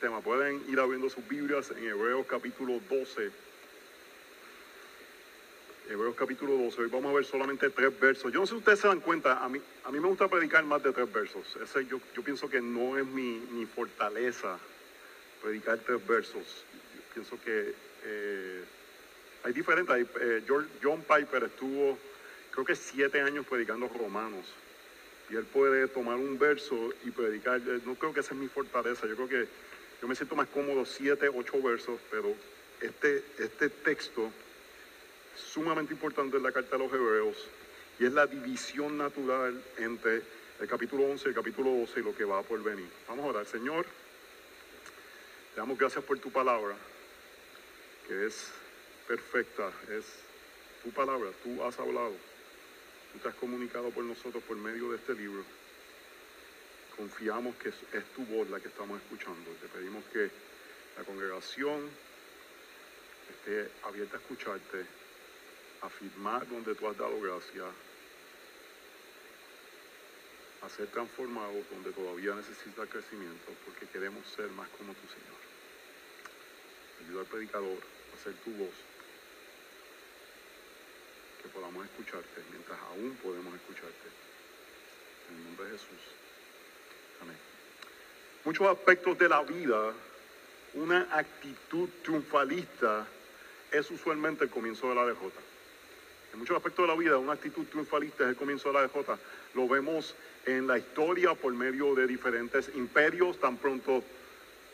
sistema. Pueden ir abriendo sus Biblias en Hebreos capítulo 12. Hebreos capítulo 12. Hoy vamos a ver solamente tres versos. Yo no sé si ustedes se dan cuenta, a mí, a mí me gusta predicar más de tres versos. Ese yo, yo pienso que no es mi, mi fortaleza predicar tres versos. Yo pienso que eh, hay diferentes. Hay, eh, John Piper estuvo, creo que siete años predicando romanos. Y él puede tomar un verso y predicar. Eh, No creo que esa es mi fortaleza. Yo creo que yo me siento más cómodo siete, ocho versos, pero este, este texto sumamente importante en la carta de los Hebreos y es la división natural entre el capítulo 11 y el capítulo 12 y lo que va por venir. Vamos a orar. Señor, te damos gracias por tu palabra, que es perfecta, es tu palabra, tú has hablado. Tú te has comunicado por nosotros por medio de este libro. Confiamos que es, tu voz la que estamos escuchando. Te pedimos que la congregación esté abierta a escucharte, a firmar donde tú has dado gracia, a ser transformados donde todavía necesita crecimiento, porque queremos ser más como tu Señor. Ayuda al predicador a ser tu voz que podamos escucharte mientras aún podemos escucharte. En el nombre de Jesús. Amén. Muchos aspectos de la vida, una actitud triunfalista es usualmente el comienzo de la DJ. En muchos aspectos de la vida, una actitud triunfalista es el comienzo de la DJ. Lo vemos en la historia por medio de diferentes imperios, tan pronto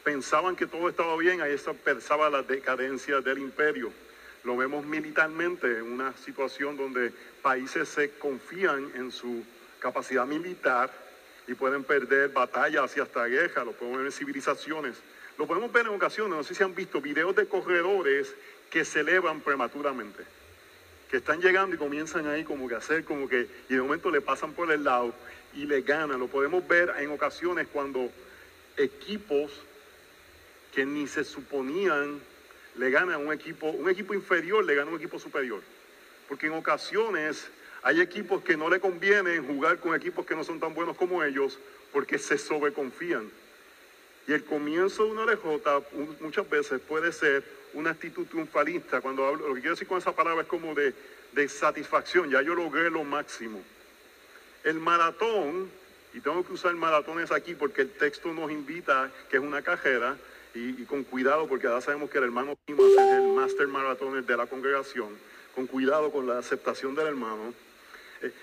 pensaban que todo estaba bien, ahí se pensaba la decadencia del imperio. Lo vemos militarmente en una situación donde países se confían en su capacidad militar y pueden perder batallas y hasta guerras, lo podemos ver en civilizaciones. Lo podemos ver en ocasiones, no sé si han visto videos de corredores que celebran prematuramente, que están llegando y comienzan ahí como que a hacer como que, y de momento le pasan por el lado y le ganan. Lo podemos ver en ocasiones cuando equipos que ni se suponían le gana a un equipo, un equipo inferior le gana a un equipo superior. Porque en ocasiones hay equipos que no le conviene jugar con equipos que no son tan buenos como ellos porque se sobreconfían. Y el comienzo de una un- muchas veces puede ser una actitud triunfalista. Cuando hablo, lo que quiero decir con esa palabra es como de, de satisfacción. Ya yo logré lo máximo. El maratón, y tengo que usar maratones aquí porque el texto nos invita que es una carrera, y, y con cuidado porque ya sabemos que el hermano Dimas es el master maratoner de la congregación, con cuidado con la aceptación del hermano.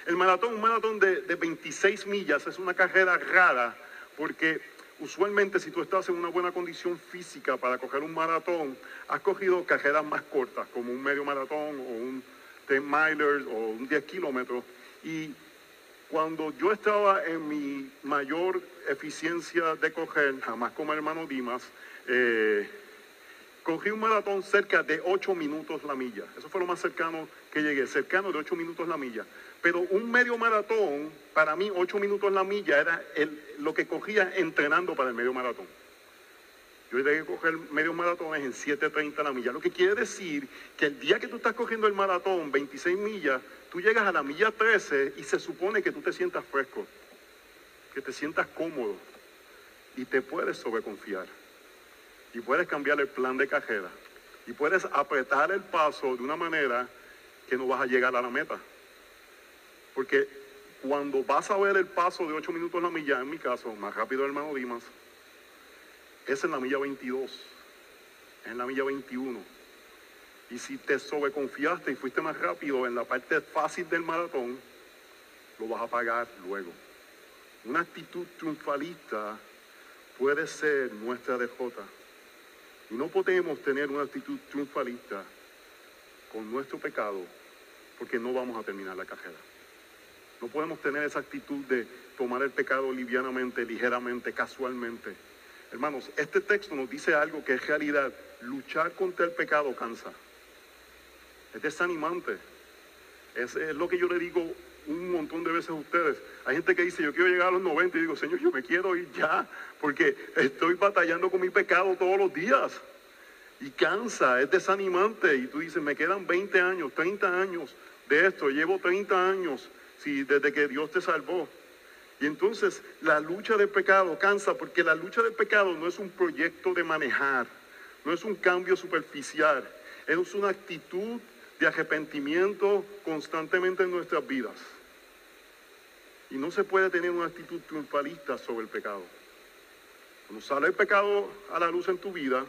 El maratón, un maratón de, de 26 millas, es una carrera rara porque usualmente si tú estás en una buena condición física para coger un maratón, has cogido carreras más cortas, como un medio maratón o un 10 milers o un 10 kilómetros. Y cuando yo estaba en mi mayor eficiencia de coger, jamás como hermano Dimas, eh, cogí un maratón cerca de 8 minutos la milla. Eso fue lo más cercano que llegué, cercano de 8 minutos la milla. Pero un medio maratón, para mí 8 minutos la milla era el- lo que cogía entrenando para el medio maratón. Yo llegué a coger medio maratones en 7.30 la milla. Lo que quiere decir que el día que tú estás cogiendo el maratón, 26 millas, tú llegas a la milla 13 y se supone que tú te sientas fresco, que te sientas cómodo y te puedes sobreconfiar. Y puedes cambiar el plan de carrera. Y puedes apretar el paso de una manera que no vas a llegar a la meta. Porque cuando vas a ver el paso de 8 minutos la milla, en mi caso, más rápido hermano Dimas, es en la milla 22, es en la milla 21. Y si te sobreconfiaste y fuiste más rápido en la parte fácil del maratón, lo vas a pagar luego. Una actitud triunfalista puede ser nuestra DJ. Y no podemos tener una actitud triunfalista con nuestro pecado porque no vamos a terminar la carrera. No podemos tener esa actitud de tomar el pecado livianamente, ligeramente, casualmente. Hermanos, este texto nos dice algo que es realidad. Luchar contra el pecado cansa. Es desanimante. Es, es lo que yo le digo un montón de veces a ustedes. Hay gente que dice, yo quiero llegar a los 90 y digo, Señor, yo me quiero ir ya, porque estoy batallando con mi pecado todos los días. Y cansa, es desanimante. Y tú dices, me quedan 20 años, 30 años de esto, llevo 30 años sí, desde que Dios te salvó. Y entonces la lucha del pecado cansa porque la lucha del pecado no es un proyecto de manejar, no es un cambio superficial, es una actitud de arrepentimiento constantemente en nuestras vidas. Y no se puede tener una actitud triunfalista sobre el pecado. Cuando sale el pecado a la luz en tu vida,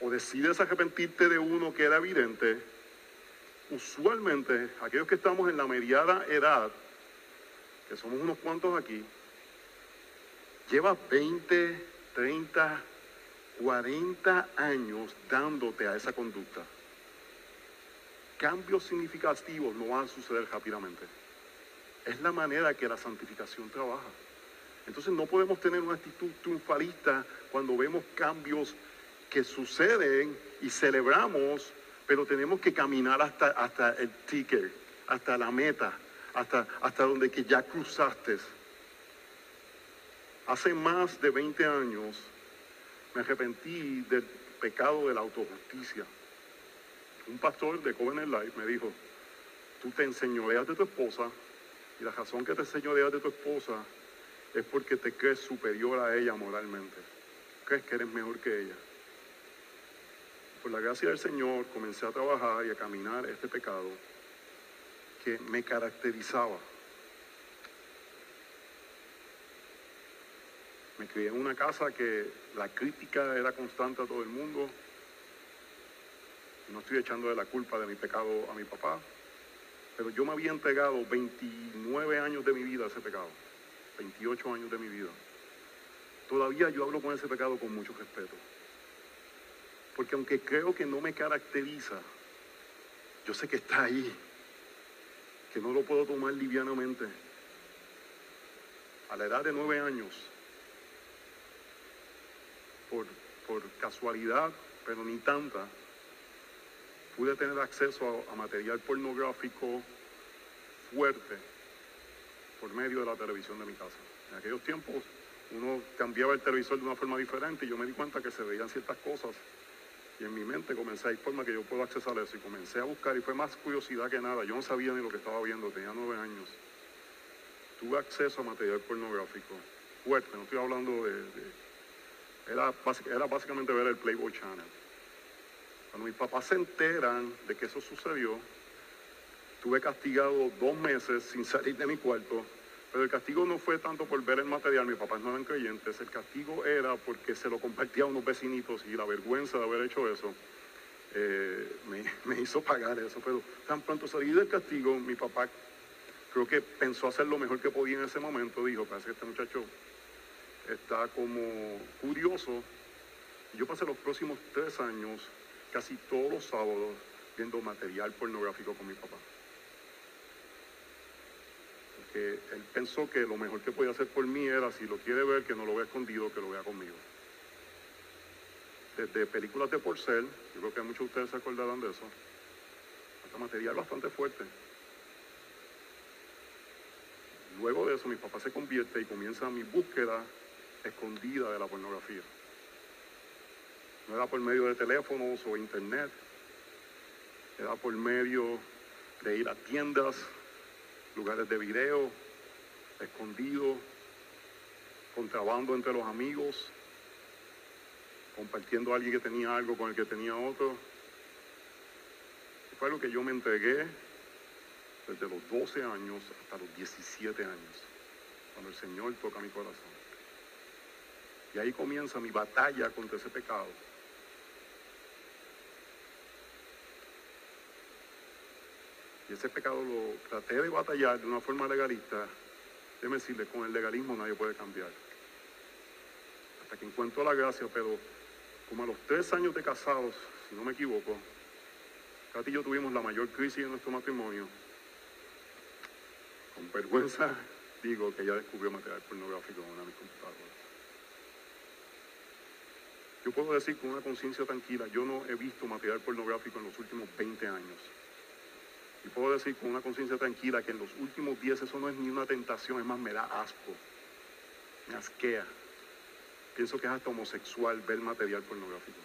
o decides arrepentirte de uno que era evidente, usualmente aquellos que estamos en la mediana edad, que somos unos cuantos aquí, llevas 20, 30, 40 años dándote a esa conducta. Cambios significativos no van a suceder rápidamente. Es la manera que la santificación trabaja. Entonces no podemos tener una actitud triunfalista cuando vemos cambios que suceden y celebramos, pero tenemos que caminar hasta, hasta el ticker, hasta la meta, hasta, hasta donde que ya cruzaste. Hace más de 20 años me arrepentí del pecado de la autojusticia. Un pastor de Covenant Life me dijo, tú te enseñoreas de tu esposa y la razón que te enseñoreas de tu esposa es porque te crees superior a ella moralmente. Crees que eres mejor que ella. Por la gracia del Señor comencé a trabajar y a caminar este pecado que me caracterizaba. Me crié en una casa que la crítica era constante a todo el mundo. No estoy echándole la culpa de mi pecado a mi papá, pero yo me había entregado 29 años de mi vida a ese pecado. 28 años de mi vida. Todavía yo hablo con ese pecado con mucho respeto. Porque aunque creo que no me caracteriza, yo sé que está ahí, que no lo puedo tomar livianamente. A la edad de nueve años, por, por casualidad, pero ni tanta, pude tener acceso a, a material pornográfico fuerte por medio de la televisión de mi casa. En aquellos tiempos uno cambiaba el televisor de una forma diferente y yo me di cuenta que se veían ciertas cosas y en mi mente comencé ir forma que yo puedo accesar a eso y comencé a buscar y fue más curiosidad que nada. Yo no sabía ni lo que estaba viendo, tenía nueve años. Tuve acceso a material pornográfico fuerte, no estoy hablando de... era, era básicamente ver el Playboy Channel. Cuando mis papás se enteran de que eso sucedió, Estuve castigado dos meses sin salir de mi cuarto, pero el castigo no fue tanto por ver el material, mis papás no eran creyentes, el castigo era porque se lo compartía a unos vecinitos y la vergüenza de haber hecho eso eh, me, hizo pagar eso. Pero tan pronto salí del castigo, mi papá creo que pensó hacer lo mejor que podía en ese momento, dijo, parece que este muchacho está como curioso. Yo pasé los próximos tres años, casi todos los sábados, viendo material pornográfico con mi papá que él pensó que lo mejor que podía hacer por mí era, si lo quiere ver, que no lo vea escondido, que lo vea conmigo. Desde películas de porcel, yo creo que muchos de ustedes se acordarán de eso, hasta material bastante fuerte. Luego de eso, mi papá se convierte y comienza mi búsqueda escondida de la pornografía. No era por medio de teléfonos o internet, era por medio de ir a tiendas lugares de video, escondido, contrabando entre los amigos, compartiendo a alguien que tenía algo con el que tenía otro. Fue algo que yo me entregué desde los 12 años hasta los 17 años, cuando el Señor toca mi corazón. Y ahí comienza mi batalla contra ese pecado. Y ese pecado lo traté de batallar de una forma legalista. Déjeme decirle, con el legalismo nadie puede cambiar. Hasta que encuentro la gracia, pero como a los tres años de casados, si no me equivoco, Katy y yo tuvimos la mayor crisis en nuestro matrimonio. Con vergüenza digo que ella descubrió material pornográfico en una de mis computadoras. Yo puedo decir con una conciencia tranquila, yo no he visto material pornográfico en los últimos 20 años. Y puedo decir con una conciencia tranquila que en los últimos días eso no es ni una tentación, es más, me da asco, me asquea. Pienso que es hasta homosexual ver material pornográfico.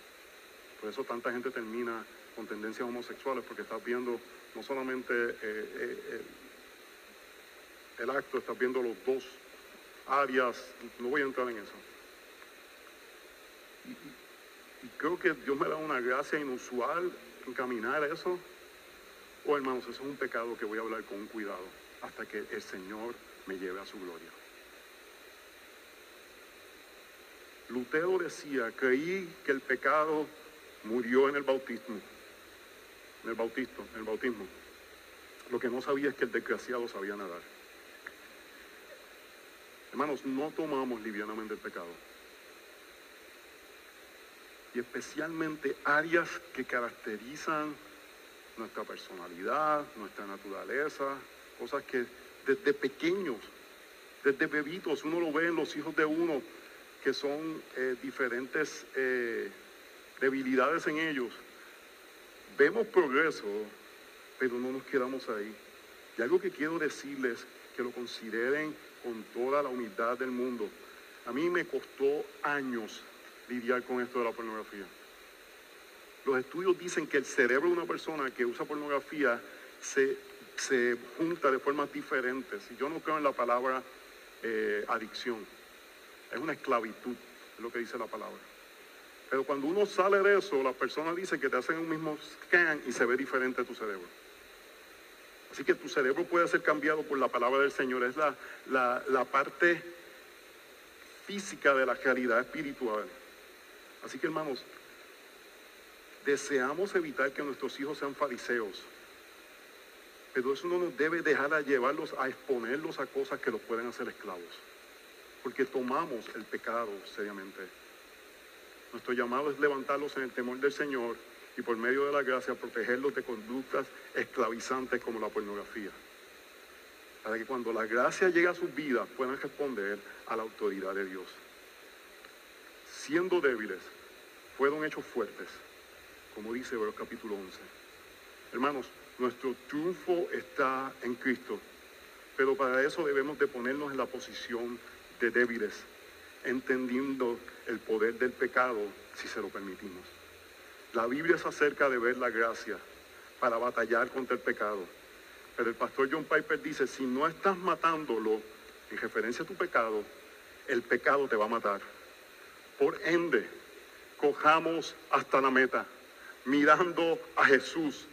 Por eso tanta gente termina con tendencias homosexuales, porque estás viendo no solamente eh, eh, el acto, estás viendo los dos áreas, no voy a entrar en eso. Y, y creo que Dios me da una gracia inusual en caminar a eso. Oh, hermanos, eso es un pecado que voy a hablar con cuidado hasta que el Señor me lleve a su gloria. Lutero decía, creí que el pecado murió en el bautismo, en el bautismo, en el bautismo. Lo que no sabía es que el desgraciado sabía nadar. Hermanos, no tomamos livianamente el pecado. Y especialmente áreas que caracterizan nuestra personalidad, nuestra naturaleza, cosas que desde pequeños, desde bebitos, uno lo ve en los hijos de uno, que son eh, diferentes eh, debilidades en ellos. Vemos progreso, pero no nos quedamos ahí. Y algo que quiero decirles, que lo consideren con toda la humildad del mundo. A mí me costó años lidiar con esto de la pornografía. Los estudios dicen que el cerebro de una persona que usa pornografía se, se junta de formas diferentes. Y yo no creo en la palabra eh, adicción. Es una esclavitud, es lo que dice la palabra. Pero cuando uno sale de eso, las personas dicen que te hacen un mismo scan y se ve diferente tu cerebro. Así que tu cerebro puede ser cambiado por la palabra del Señor. Es la, la, la parte física de la realidad espiritual. Así que hermanos, deseamos evitar que nuestros hijos sean fariseos. Pero eso no nos debe dejar a llevarlos a exponerlos a cosas que los pueden hacer esclavos. Porque tomamos el pecado seriamente. Nuestro llamado es levantarlos en el temor del Señor y por medio de la gracia protegerlos de conductas esclavizantes como la pornografía. Para que cuando la gracia llegue a sus vidas puedan responder a la autoridad de Dios. Siendo débiles, fueron hechos fuertes, como dice Hebreos capítulo 11. Hermanos, nuestro triunfo está en Cristo, pero para eso debemos de ponernos en la posición de débiles, entendiendo el poder del pecado si se lo permitimos. La Biblia se acerca de ver la gracia para batallar contra el pecado. Pero el pastor John Piper dice, si no estás matándolo en referencia a tu pecado, el pecado te va a matar. Por ende, cojamos hasta la meta, mirando a Jesús,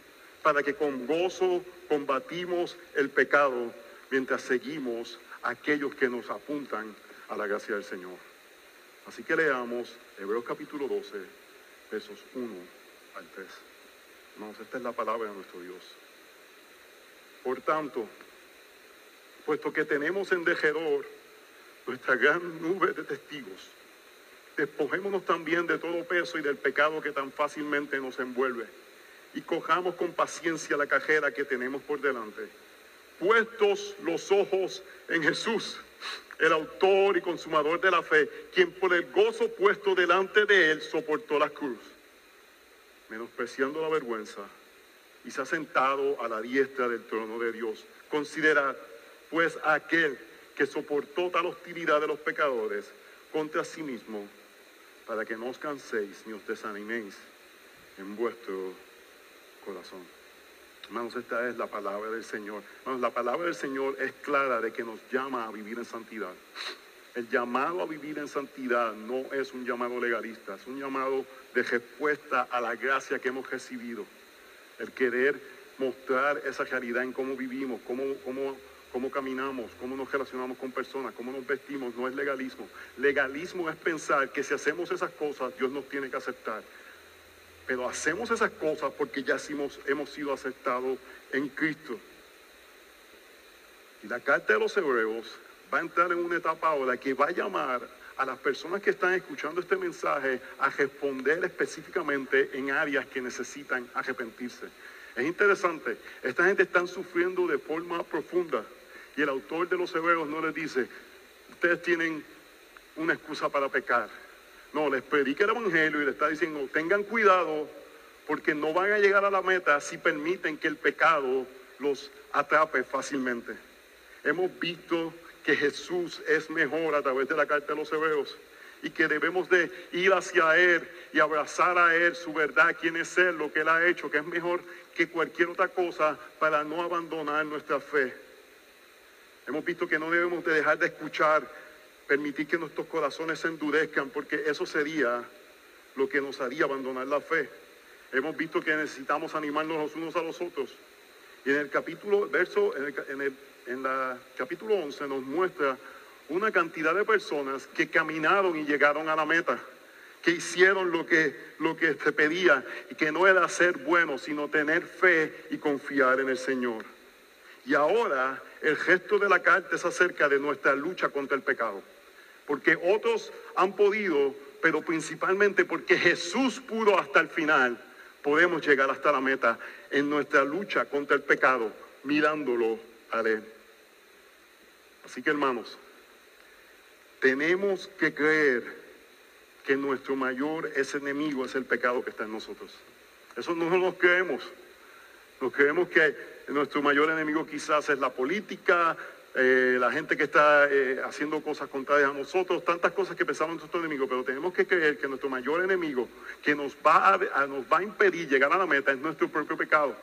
para que con gozo combatimos el pecado mientras seguimos a aquellos que nos apuntan a la gracia del Señor. Así que leamos Hebreos capítulo 12, versos 1 al 3. Hermanos, esta es la palabra de nuestro Dios. Por tanto, puesto que tenemos en dejedor nuestra gran nube de testigos, despojémonos también de todo peso y del pecado que tan fácilmente nos envuelve y cojamos con paciencia la cajera que tenemos por delante, puestos los ojos en Jesús el autor y consumador de la fe, quien por el gozo puesto delante de él soportó la cruz, menospreciando la vergüenza, y se ha sentado a la diestra del trono de Dios. Considerad, pues, a aquel que soportó tal hostilidad de los pecadores contra sí mismo, para que no os canséis ni os desaniméis en vuestro corazón. Hermanos, esta es la palabra del Señor. Hermanos, la palabra del Señor es clara de que nos llama a vivir en santidad. El llamado a vivir en santidad no es un llamado legalista, es un llamado de respuesta a la gracia que hemos recibido. El querer mostrar esa realidad en cómo vivimos, cómo, cómo, cómo caminamos, cómo nos relacionamos con personas, cómo nos vestimos, no es legalismo. Legalismo es pensar que si hacemos esas cosas, Dios nos tiene que aceptar. Pero hacemos esas cosas porque ya hemos, hemos sido aceptados en Cristo. Y la carta de los hebreos va a entrar en una etapa ahora que va a llamar a las personas que están escuchando este mensaje a responder específicamente en áreas que necesitan arrepentirse. Es interesante, esta gente está sufriendo de forma profunda y el autor de los hebreos no les dice, ustedes tienen una excusa para pecar no, les predica el Evangelio y le está diciendo, tengan cuidado porque no van a llegar a la meta si permiten que el pecado los atrape fácilmente. Hemos visto que Jesús es mejor a través de la carta de los hebreos y que debemos de ir hacia Él y abrazar a Él su verdad, quién es Él, lo que Él ha hecho, que es mejor que cualquier otra cosa para no abandonar nuestra fe. Hemos visto que no debemos de dejar de escuchar permitir que nuestros corazones se endurezcan, porque eso sería lo que nos haría abandonar la fe. Hemos visto que necesitamos animarnos los unos a los otros. Y en el capítulo, verso, en el, en el en la capítulo 11 nos muestra una cantidad de personas que caminaron y llegaron a la meta, que hicieron lo que, lo que se pedía y que no era ser bueno, sino tener fe y confiar en el Señor. Y ahora el gesto de la carta es acerca de nuestra lucha contra el pecado, porque otros han podido, pero principalmente porque Jesús pudo hasta el final, podemos llegar hasta la meta en nuestra lucha contra el pecado, mirándolo a Él. Así que hermanos, tenemos que creer que nuestro mayor ese enemigo es el pecado que está en nosotros. Eso no nos creemos. Nos creemos que nuestro mayor enemigo quizás es la política, eh, la gente que está eh, haciendo cosas contrarias a nosotros, tantas cosas que pensamos en nuestro enemigo, pero tenemos que creer que nuestro mayor enemigo que nos va a, nos va a impedir llegar a la meta es nuestro propio pecado.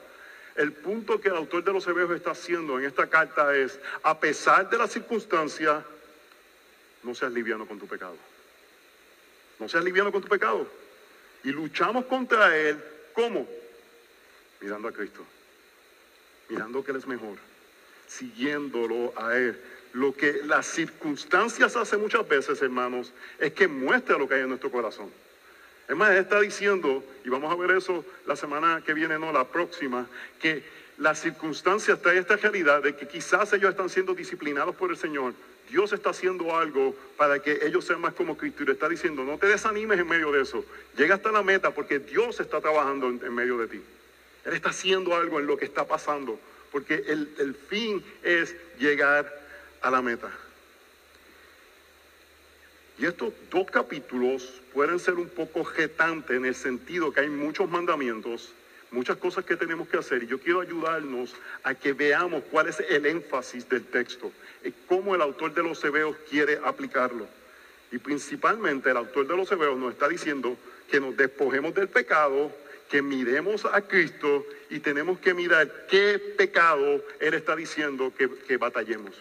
El punto que el autor de los Hebreos está haciendo en esta carta es, a pesar de la circunstancia, no seas liviano con tu pecado. No seas liviano con tu pecado. Y luchamos contra él, ¿cómo? Mirando a Cristo. Mirando que Él es mejor. Siguiéndolo a Él. Lo que las circunstancias hacen muchas veces, hermanos, es que muestra lo que hay en nuestro corazón. Es más, está diciendo, y vamos a ver eso la semana que viene, no la próxima, que las circunstancias trae esta realidad de que quizás ellos están siendo disciplinados por el Señor. Dios está haciendo algo para que ellos sean más como Cristo y le está diciendo, no te desanimes en medio de eso. Llega hasta la meta porque Dios está trabajando en, medio de ti. Él está haciendo algo en lo que está pasando porque el, el fin es llegar a la meta. Y estos dos capítulos pueden ser un poco jetantes en el sentido que hay muchos mandamientos, muchas cosas que tenemos que hacer. Y yo quiero ayudarnos a que veamos cuál es el énfasis del texto y cómo el autor de los Hebreos quiere aplicarlo. Y principalmente el autor de los Hebreos nos está diciendo que nos despojemos del pecado, que miremos a Cristo y tenemos que mirar qué pecado Él está diciendo que, que batallemos.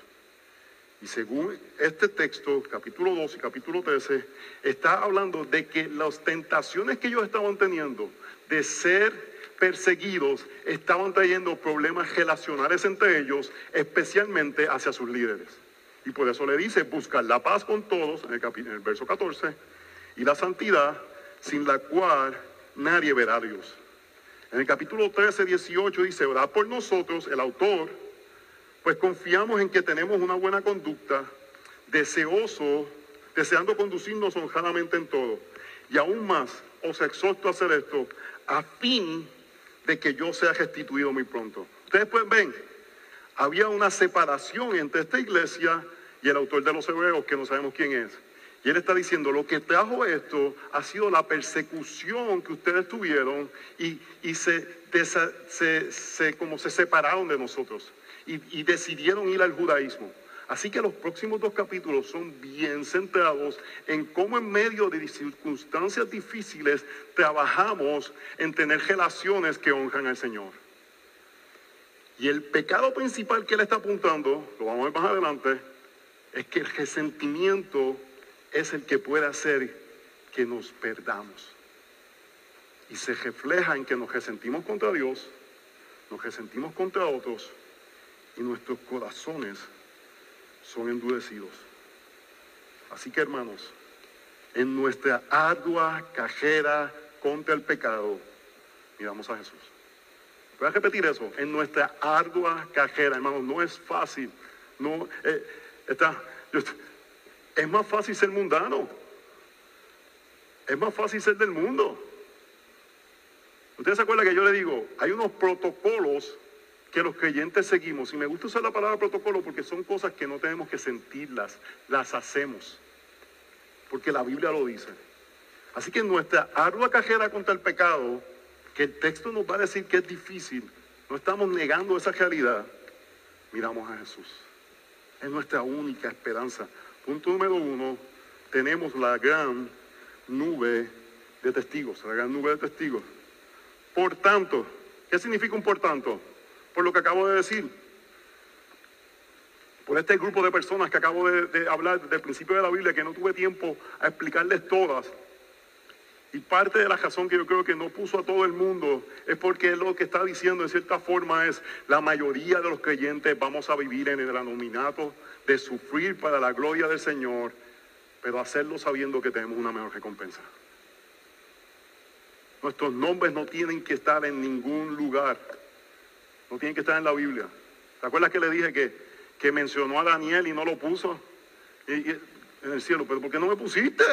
Y según este texto, capítulo 2 y capítulo 13, está hablando de que las tentaciones que ellos estaban teniendo de ser perseguidos estaban trayendo problemas relacionales entre ellos, especialmente hacia sus líderes. Y por eso le dice, buscar la paz con todos, en el, en el verso 14, y la santidad, sin la cual nadie verá a Dios. En el capítulo 13, 18 dice, orad por nosotros, el autor, pues confiamos en que tenemos una buena conducta, deseoso, deseando conducirnos honradamente en todo. Y aún más, os exhorto a hacer esto, a fin de que yo sea restituido muy pronto. Ustedes pueden ver, había una separación entre esta iglesia y el autor de los hebreos, que no sabemos quién es. Y él está diciendo, lo que trajo esto ha sido la persecución que ustedes tuvieron y, se, se, como se separaron de nosotros y, decidieron ir al judaísmo. Así que los próximos dos capítulos son bien centrados en cómo en medio de circunstancias difíciles trabajamos en tener relaciones que honran al Señor. Y el pecado principal que él está apuntando, lo vamos a ver más adelante, es que el resentimiento es el que puede hacer que nos perdamos. Y se refleja en que nos resentimos contra Dios, nos resentimos contra otros y nuestros corazones son endurecidos. Así que hermanos, en nuestra ardua cajera contra el pecado, miramos a Jesús. Voy a repetir eso, en nuestra ardua cajera, hermanos, no es fácil. No, eh, está, es más fácil ser mundano. Es más fácil ser del mundo. Ustedes se acuerdan que yo le digo, hay unos protocolos que los creyentes seguimos. Y me gusta usar la palabra protocolo porque son cosas que no tenemos que sentirlas, las hacemos. Porque la Biblia lo dice. Así que nuestra ardua cajera contra el pecado, que el texto nos va a decir que es difícil, no estamos negando esa realidad, miramos a Jesús. Es nuestra única esperanza. Punto número uno, tenemos la gran nube de testigos, la gran nube de testigos. Por tanto, ¿qué significa un por tanto? por lo que acabo de decir. por este grupo de personas que acabo de, de hablar desde el principio de la Biblia, que no tuve tiempo a explicarles todas. Y parte de la razón que yo creo que no puso a todo el mundo es porque lo que está diciendo en cierta forma es la mayoría de los creyentes vamos a vivir en el anominato de sufrir para la gloria del Señor, pero hacerlo sabiendo que tenemos una mejor recompensa. Nuestros nombres no tienen que estar en ningún lugar, no tienen que estar en la Biblia. ¿Te acuerdas que le dije que, que mencionó a Daniel y no lo puso Y- y- en el cielo? ¿Pero por qué no me pusiste?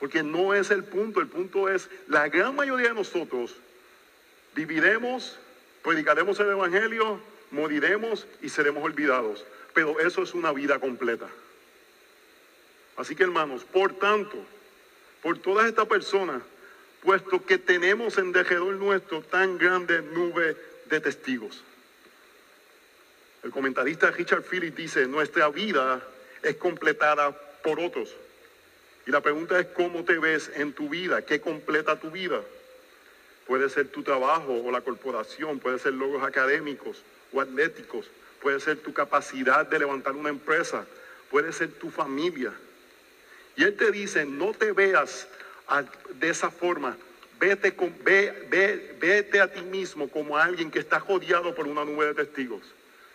Porque no es el punto, el punto es, la gran mayoría de nosotros viviremos, predicaremos el Evangelio, moriremos y seremos olvidados. Pero eso es una vida completa. Así que hermanos, por tanto, por todas estas personas, puesto que tenemos en derredor nuestro tan grande nube de testigos. El comentarista Richard Phillips dice, nuestra vida es completada por otros. Y la pregunta es cómo te ves en tu vida, qué completa tu vida. Puede ser tu trabajo o la corporación, puede ser logros académicos o atléticos, puede ser tu capacidad de levantar una empresa, puede ser tu familia. Y él te dice, no te veas a- de esa forma, vete, con- ve- ve- vete a ti mismo como alguien que está rodeado por una nube de testigos.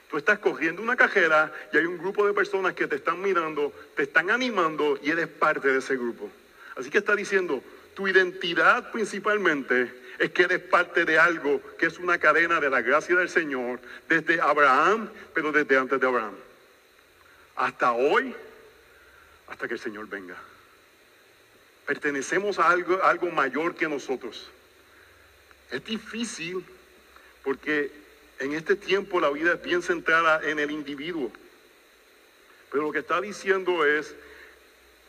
Tú estás corriendo una cajera y hay un grupo de personas que te están mirando, te están animando y eres parte de ese grupo. Así que está diciendo, tu identidad principalmente es que eres parte de algo que es una cadena de la gracia del Señor desde Abraham, pero desde antes de Abraham. Hasta hoy, hasta que el Señor venga. Pertenecemos a algo, a algo mayor que nosotros. Es difícil porque en este tiempo la vida es bien centrada en el individuo. Pero lo que está diciendo es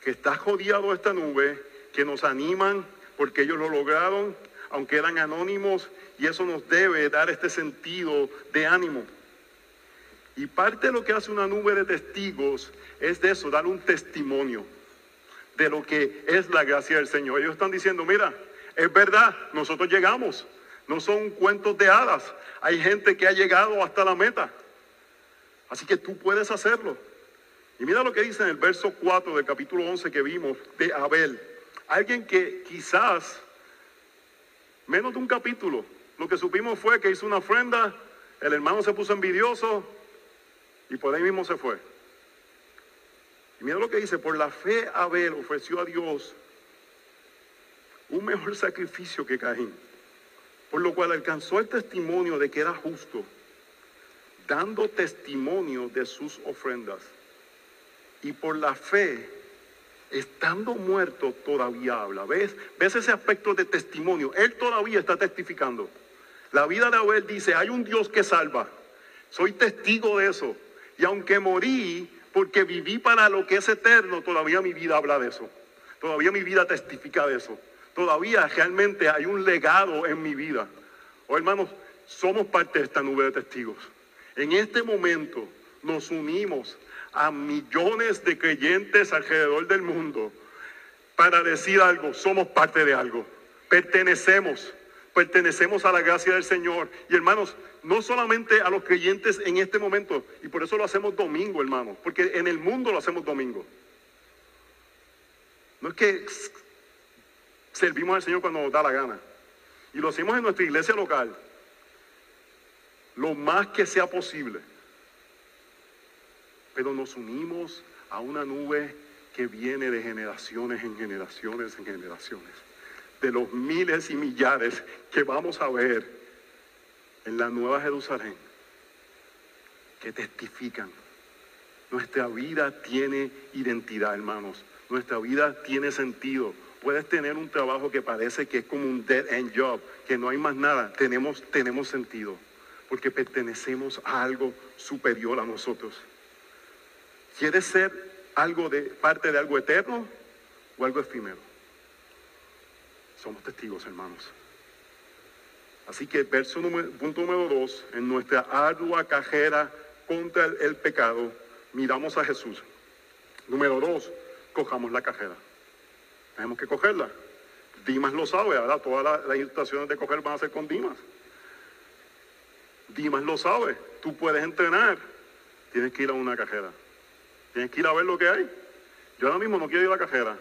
que está jodiado esta nube, que nos animan porque ellos lo lograron, aunque eran anónimos, y eso nos debe dar este sentido de ánimo. Y parte de lo que hace una nube de testigos es de eso, dar un testimonio de lo que es la gracia del Señor. Ellos están diciendo, mira, es verdad, nosotros llegamos, no son cuentos de hadas, hay gente que ha llegado hasta la meta. Así que tú puedes hacerlo. Y mira lo que dice en el verso 4 del capítulo 11 que vimos de Abel. Alguien que quizás, menos de un capítulo, lo que supimos fue que hizo una ofrenda, el hermano se puso envidioso y por ahí mismo se fue. Y mira lo que dice, por la fe Abel ofreció a Dios un mejor sacrificio que Caín, por lo cual alcanzó el testimonio de que era justo, dando testimonio de sus ofrendas. Y por la fe, estando muerto, todavía habla. ¿Ves? ¿Ves ese aspecto de testimonio? Él todavía está testificando. La vida de Abel dice, hay un Dios que salva. Soy testigo de eso. Y aunque morí, porque viví para lo que es eterno, todavía mi vida habla de eso. Todavía mi vida testifica de eso. Todavía realmente hay un legado en mi vida. Oh, hermanos, somos parte de esta nube de testigos. En este momento nos unimos a millones de creyentes alrededor del mundo para decir algo, somos parte de algo, pertenecemos, pertenecemos a la gracia del Señor. Y hermanos, no solamente a los creyentes en este momento, y por eso lo hacemos domingo, hermanos, porque en el mundo lo hacemos domingo. No es que servimos al Señor cuando nos da la gana, y lo hacemos en nuestra iglesia local, lo más que sea posible pero nos unimos a una nube que viene de generaciones en generaciones en generaciones, de los miles y millares que vamos a ver en la Nueva Jerusalén, que testifican. Nuestra vida tiene identidad, hermanos. Nuestra vida tiene sentido. Puedes tener un trabajo que parece que es como un dead end job, que no hay más nada. Tenemos, tenemos sentido, porque pertenecemos a algo superior a nosotros. ¿Quieres ser algo de parte de algo eterno o algo efímero? Somos testigos, hermanos. Así que verso número, punto número dos, en nuestra ardua cajera contra el, el pecado, miramos a Jesús. Número dos, cojamos la cajera. Tenemos que cogerla. Dimas lo sabe, ¿verdad? Todas las, las de coger van a ser con Dimas. Dimas lo sabe. Tú puedes entrenar tienes que ir a una cajera. Tienes que ir a ver lo que hay. Yo ahora mismo no quiero ir a la cajera.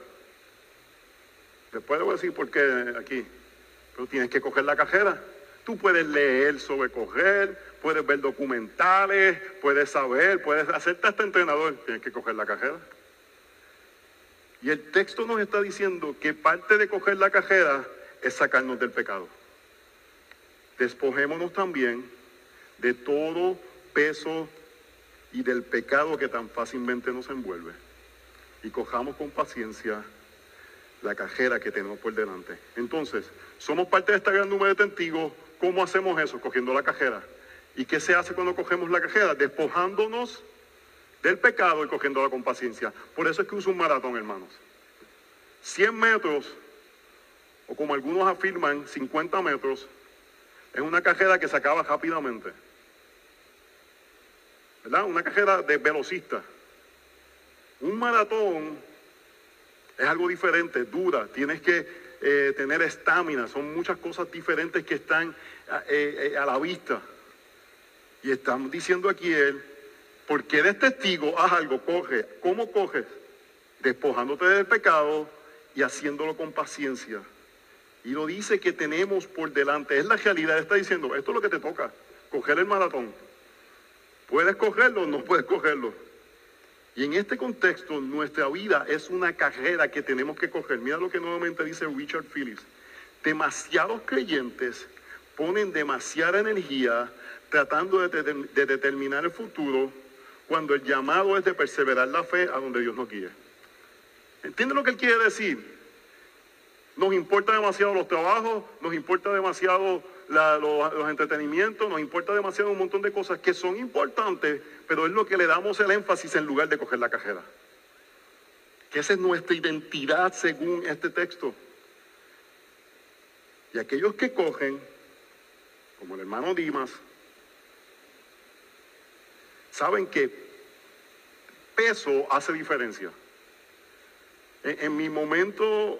Después voy a decir por qué aquí. Pero tienes que coger la cajera. Tú puedes leer sobre coger, puedes ver documentales, puedes saber, puedes hacerte hasta entrenador. Tienes que coger la cajera. Y el texto nos está diciendo que parte de coger la cajera es sacarnos del pecado. Despojémonos también de todo peso y del pecado que tan fácilmente nos envuelve. Y cojamos con paciencia la cajera que tenemos por delante. Entonces, somos parte de esta gran número de testigos. ¿Cómo hacemos eso? Cogiendo la cajera. ¿Y qué se hace cuando cogemos la cajera? Despojándonos del pecado y cogiéndola con paciencia. Por eso es que uso un maratón, hermanos. 100 metros, o como algunos afirman, 50 metros, es una cajera que se acaba rápidamente. ¿Verdad? Una cajera de velocista. Un maratón es algo diferente, dura, tienes que eh, tener estamina, son muchas cosas diferentes que están eh, eh, a la vista. Y estamos diciendo aquí él, porque eres testigo, haz algo, coge. ¿Cómo coges? Despojándote del pecado y haciéndolo con paciencia. Y lo dice que tenemos por delante, es la realidad, está diciendo, esto es lo que te toca, coger el maratón. Puedes cogerlo, no puedes cogerlo. Y en este contexto, nuestra vida es una carrera que tenemos que coger. Mira lo que nuevamente dice Richard Phillips. Demasiados creyentes ponen demasiada energía tratando de, de determinar el futuro cuando el llamado es de perseverar la fe a donde Dios nos guíe. ¿Entiende lo que él quiere decir? Nos importa demasiado los trabajos, nos importa demasiado los, entretenimientos, nos importa demasiado un montón de cosas que son importantes, pero es lo que le damos el énfasis en lugar de coger la cajera. Que esa es nuestra identidad según este texto. Y aquellos que cogen, como el hermano Dimas, saben que peso hace diferencia. En, mi momento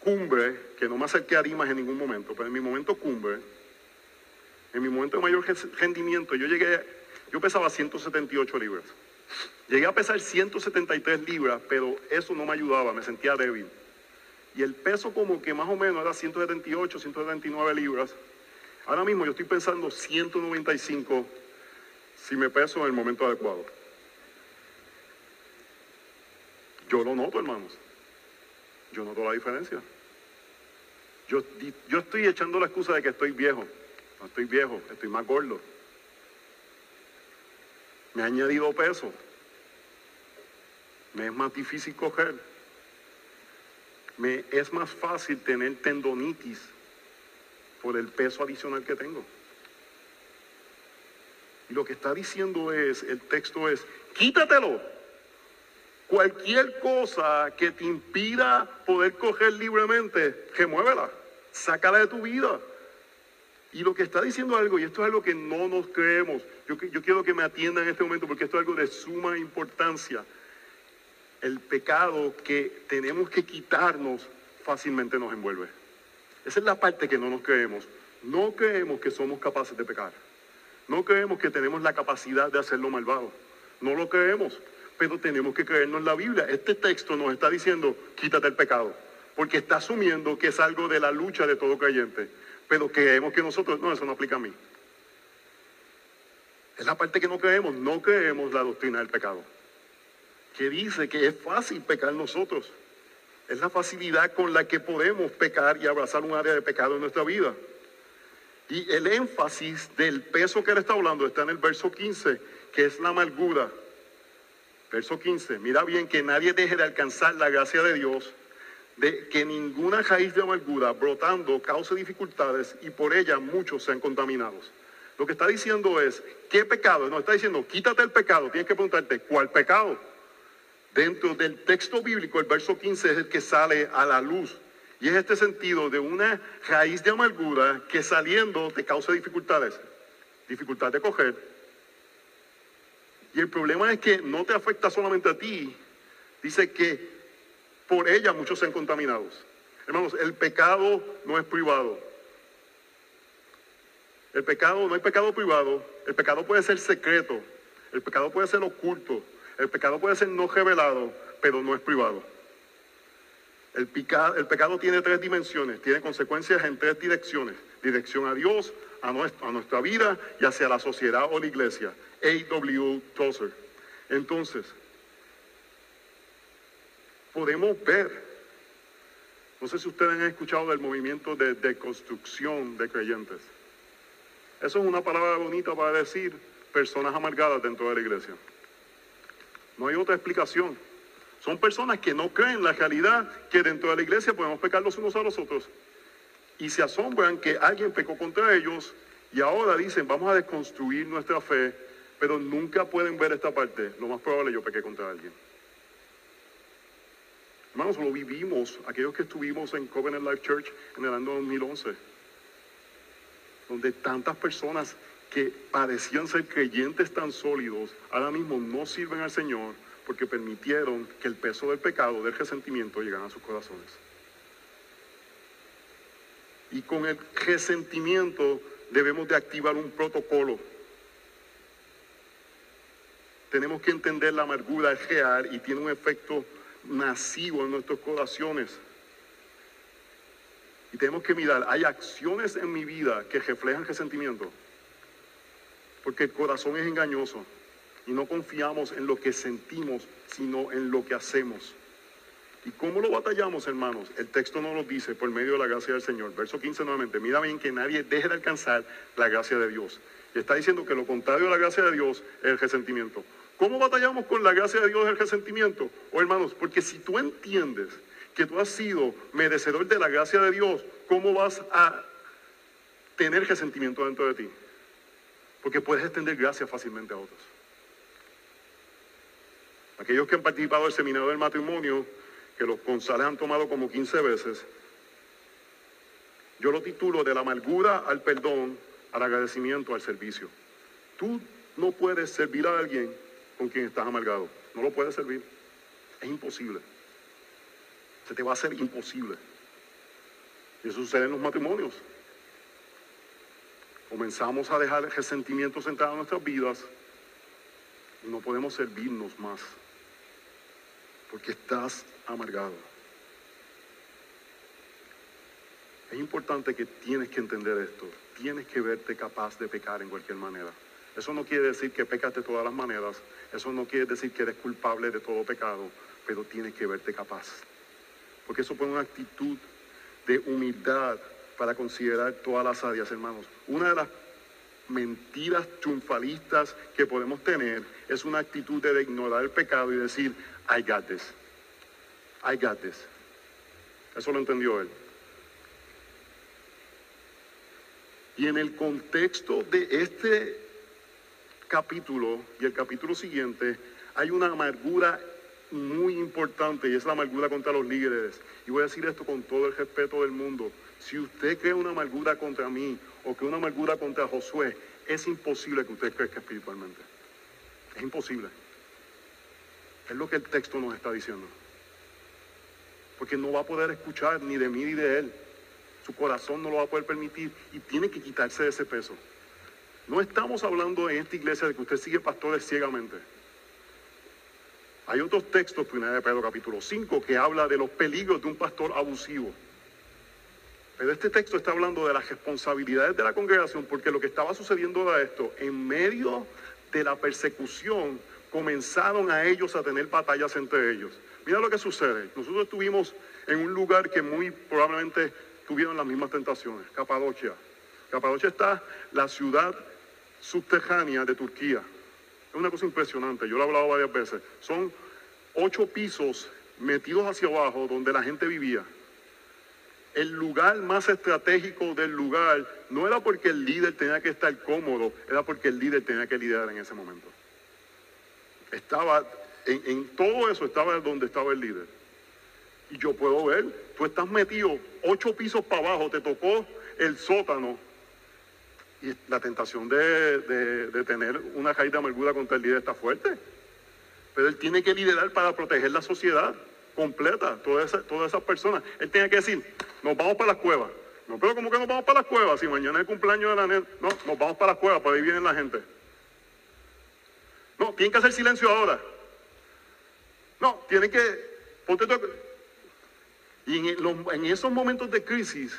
cumbre, que no me acerqué a Dimas en ningún momento, pero en mi momento cumbre, en mi momento de mayor rendimiento, yo llegué, yo pesaba 178 libras. Llegué a pesar 173 libras, pero eso no me ayudaba, me sentía débil. Y el peso como que más o menos era 178, 179 libras. Ahora mismo yo estoy pensando 195 si me peso en el momento adecuado. Yo lo noto, hermanos. Yo noto la diferencia. Yo, yo estoy echando la excusa de que estoy viejo. No estoy viejo, estoy más gordo. Me ha añadido peso. Me es más difícil coger. Me es más fácil tener tendonitis por el peso adicional que tengo. Y lo que está diciendo es, el texto es, quítatelo. Cualquier cosa que te impida poder coger libremente, remuévela, sácala de tu vida. Y lo que está diciendo algo, y esto es algo que no nos creemos, yo, yo quiero que me atiendan en este momento porque esto es algo de suma importancia. El pecado que tenemos que quitarnos fácilmente nos envuelve. Esa es la parte que no nos creemos. No creemos que somos capaces de pecar. No creemos que tenemos la capacidad de hacerlo malvado. No lo creemos pero tenemos que creernos la Biblia. Este texto nos está diciendo, quítate el pecado, porque está asumiendo que es algo de la lucha de todo creyente, pero creemos que nosotros, no, eso no aplica a mí. Es la parte que no creemos, no creemos la doctrina del pecado, que dice que es fácil pecar nosotros. Es la facilidad con la que podemos pecar y abrazar un área de pecado en nuestra vida. Y el énfasis del peso que él está hablando está en el verso 15, que es la amargura. Verso 15, mira bien que nadie deje de alcanzar la gracia de Dios, de que ninguna raíz de amargura brotando cause dificultades y por ella muchos sean contaminados. Lo que está diciendo es, ¿qué pecado? No, está diciendo, quítate el pecado. Tienes que preguntarte, ¿cuál pecado? Dentro del texto bíblico, el verso 15 es el que sale a la luz. Y es este sentido de una raíz de amargura que saliendo te causa dificultades. Dificultad de coger, y el problema es que no te afecta solamente a ti. Dice que por ella muchos sean contaminados. Hermanos, el pecado no es privado. El pecado no es pecado privado. El pecado puede ser secreto. El pecado puede ser oculto, el pecado puede ser no revelado, pero no es privado. El, el pecado tiene tres dimensiones, tiene consecuencias en tres direcciones. Dirección a Dios, a, a nuestra vida y hacia la sociedad o la iglesia. A.W. Tozer. Entonces, podemos ver, no sé si ustedes han escuchado del movimiento de deconstrucción de creyentes. Eso es una palabra bonita para decir personas amargadas dentro de la iglesia. No hay otra explicación. Son personas que no creen la realidad que dentro de la iglesia podemos pecar los unos a los otros. Y se asombran que alguien pecó contra ellos y ahora dicen, vamos a desconstruir nuestra fe, pero nunca pueden ver esta parte. Lo más probable yo pequé contra alguien. Hermanos, lo vivimos, aquellos que estuvimos en Covenant Life Church en el año 2011, donde tantas personas que parecían ser creyentes tan sólidos, ahora mismo no sirven al Señor porque permitieron que el peso del pecado, del resentimiento, llegara a sus corazones. Y con el resentimiento debemos de activar un protocolo. Tenemos que entender la amargura es real y tiene un efecto masivo en nuestros corazones. Y tenemos que mirar, hay acciones en mi vida que reflejan resentimiento. Porque el corazón es engañoso y no confiamos en lo que sentimos, sino en lo que hacemos. ¿Y cómo lo batallamos, hermanos? El texto no lo dice por medio de la gracia del Señor. Verso 15 nuevamente, mira bien que nadie deje de alcanzar la gracia de Dios. Y está diciendo que lo contrario de la gracia de Dios es el resentimiento. ¿Cómo batallamos con la gracia de Dios el resentimiento? Oh, hermanos, porque si tú entiendes que tú has sido merecedor de la gracia de Dios, ¿cómo vas a tener resentimiento dentro de ti? Porque puedes extender gracia fácilmente a otros. Aquellos que han participado del seminario del matrimonio, que los González han tomado como 15 veces, yo lo titulo de la amargura al perdón, al agradecimiento, al servicio. Tú no puedes servir a alguien con quien estás amargado. No lo puedes servir. Es imposible. Se te va a hacer imposible. Y eso sucede en los matrimonios. Comenzamos a dejar resentimientos entrar en nuestras vidas y no podemos servirnos más porque estás amargado. Es importante que tienes que entender esto. Tienes que verte capaz de pecar en cualquier manera. Eso no quiere decir que pecas de todas las maneras. Eso no quiere decir que eres culpable de todo pecado. Pero tienes que verte capaz. Porque eso pone una actitud de humildad para considerar todas las áreas, hermanos. Una de las mentiras triunfalistas que podemos tener es una actitud de ignorar el pecado y decir, I got this. I got this. Eso lo entendió él. Y en el contexto de este capítulo y el capítulo siguiente, hay una amargura muy importante y es la amargura contra los líderes. Y voy a decir esto con todo el respeto del mundo. Si usted cree una amargura contra mí o que una amargura contra Josué, es imposible que usted crezca espiritualmente. Es imposible. Es lo que el texto nos está diciendo. Porque no va a poder escuchar ni de mí ni de él. Su corazón no lo va a poder permitir y tiene que quitarse de ese peso. No estamos hablando en esta iglesia de que usted sigue pastores ciegamente. Hay otros textos, primera de Pedro capítulo 5, que habla de los peligros de un pastor abusivo. Pero este texto está hablando de las responsabilidades de la congregación, porque lo que estaba sucediendo era esto, en medio de la persecución, comenzaron a ellos a tener batallas entre ellos. Mira lo que sucede. Nosotros estuvimos en un lugar que muy probablemente tuvieron las mismas tentaciones, Capadocia. Capadocia está la ciudad subterránea de Turquía. Es una cosa impresionante, yo lo he hablado varias veces. Son ocho pisos metidos hacia abajo donde la gente vivía. El lugar más estratégico del lugar no era porque el líder tenía que estar cómodo, era porque el líder tenía que liderar en ese momento estaba, en, todo eso estaba donde estaba el líder. Y yo puedo ver, tú estás metido ocho pisos para abajo, te tocó el sótano. Y la tentación de, tener una raíz de amargura contra el líder está fuerte. Pero él tiene que liderar para proteger la sociedad completa, todas esas, todas esas personas. Él tiene que decir, nos vamos para las cuevas. No, pero ¿cómo que nos vamos para las cuevas? Si mañana es el cumpleaños de la nena, no, nos vamos para las cuevas, por ahí viene la gente. No, tienen que hacer silencio ahora. No, tienen que, ponte todo- Y en, los- en esos momentos de crisis,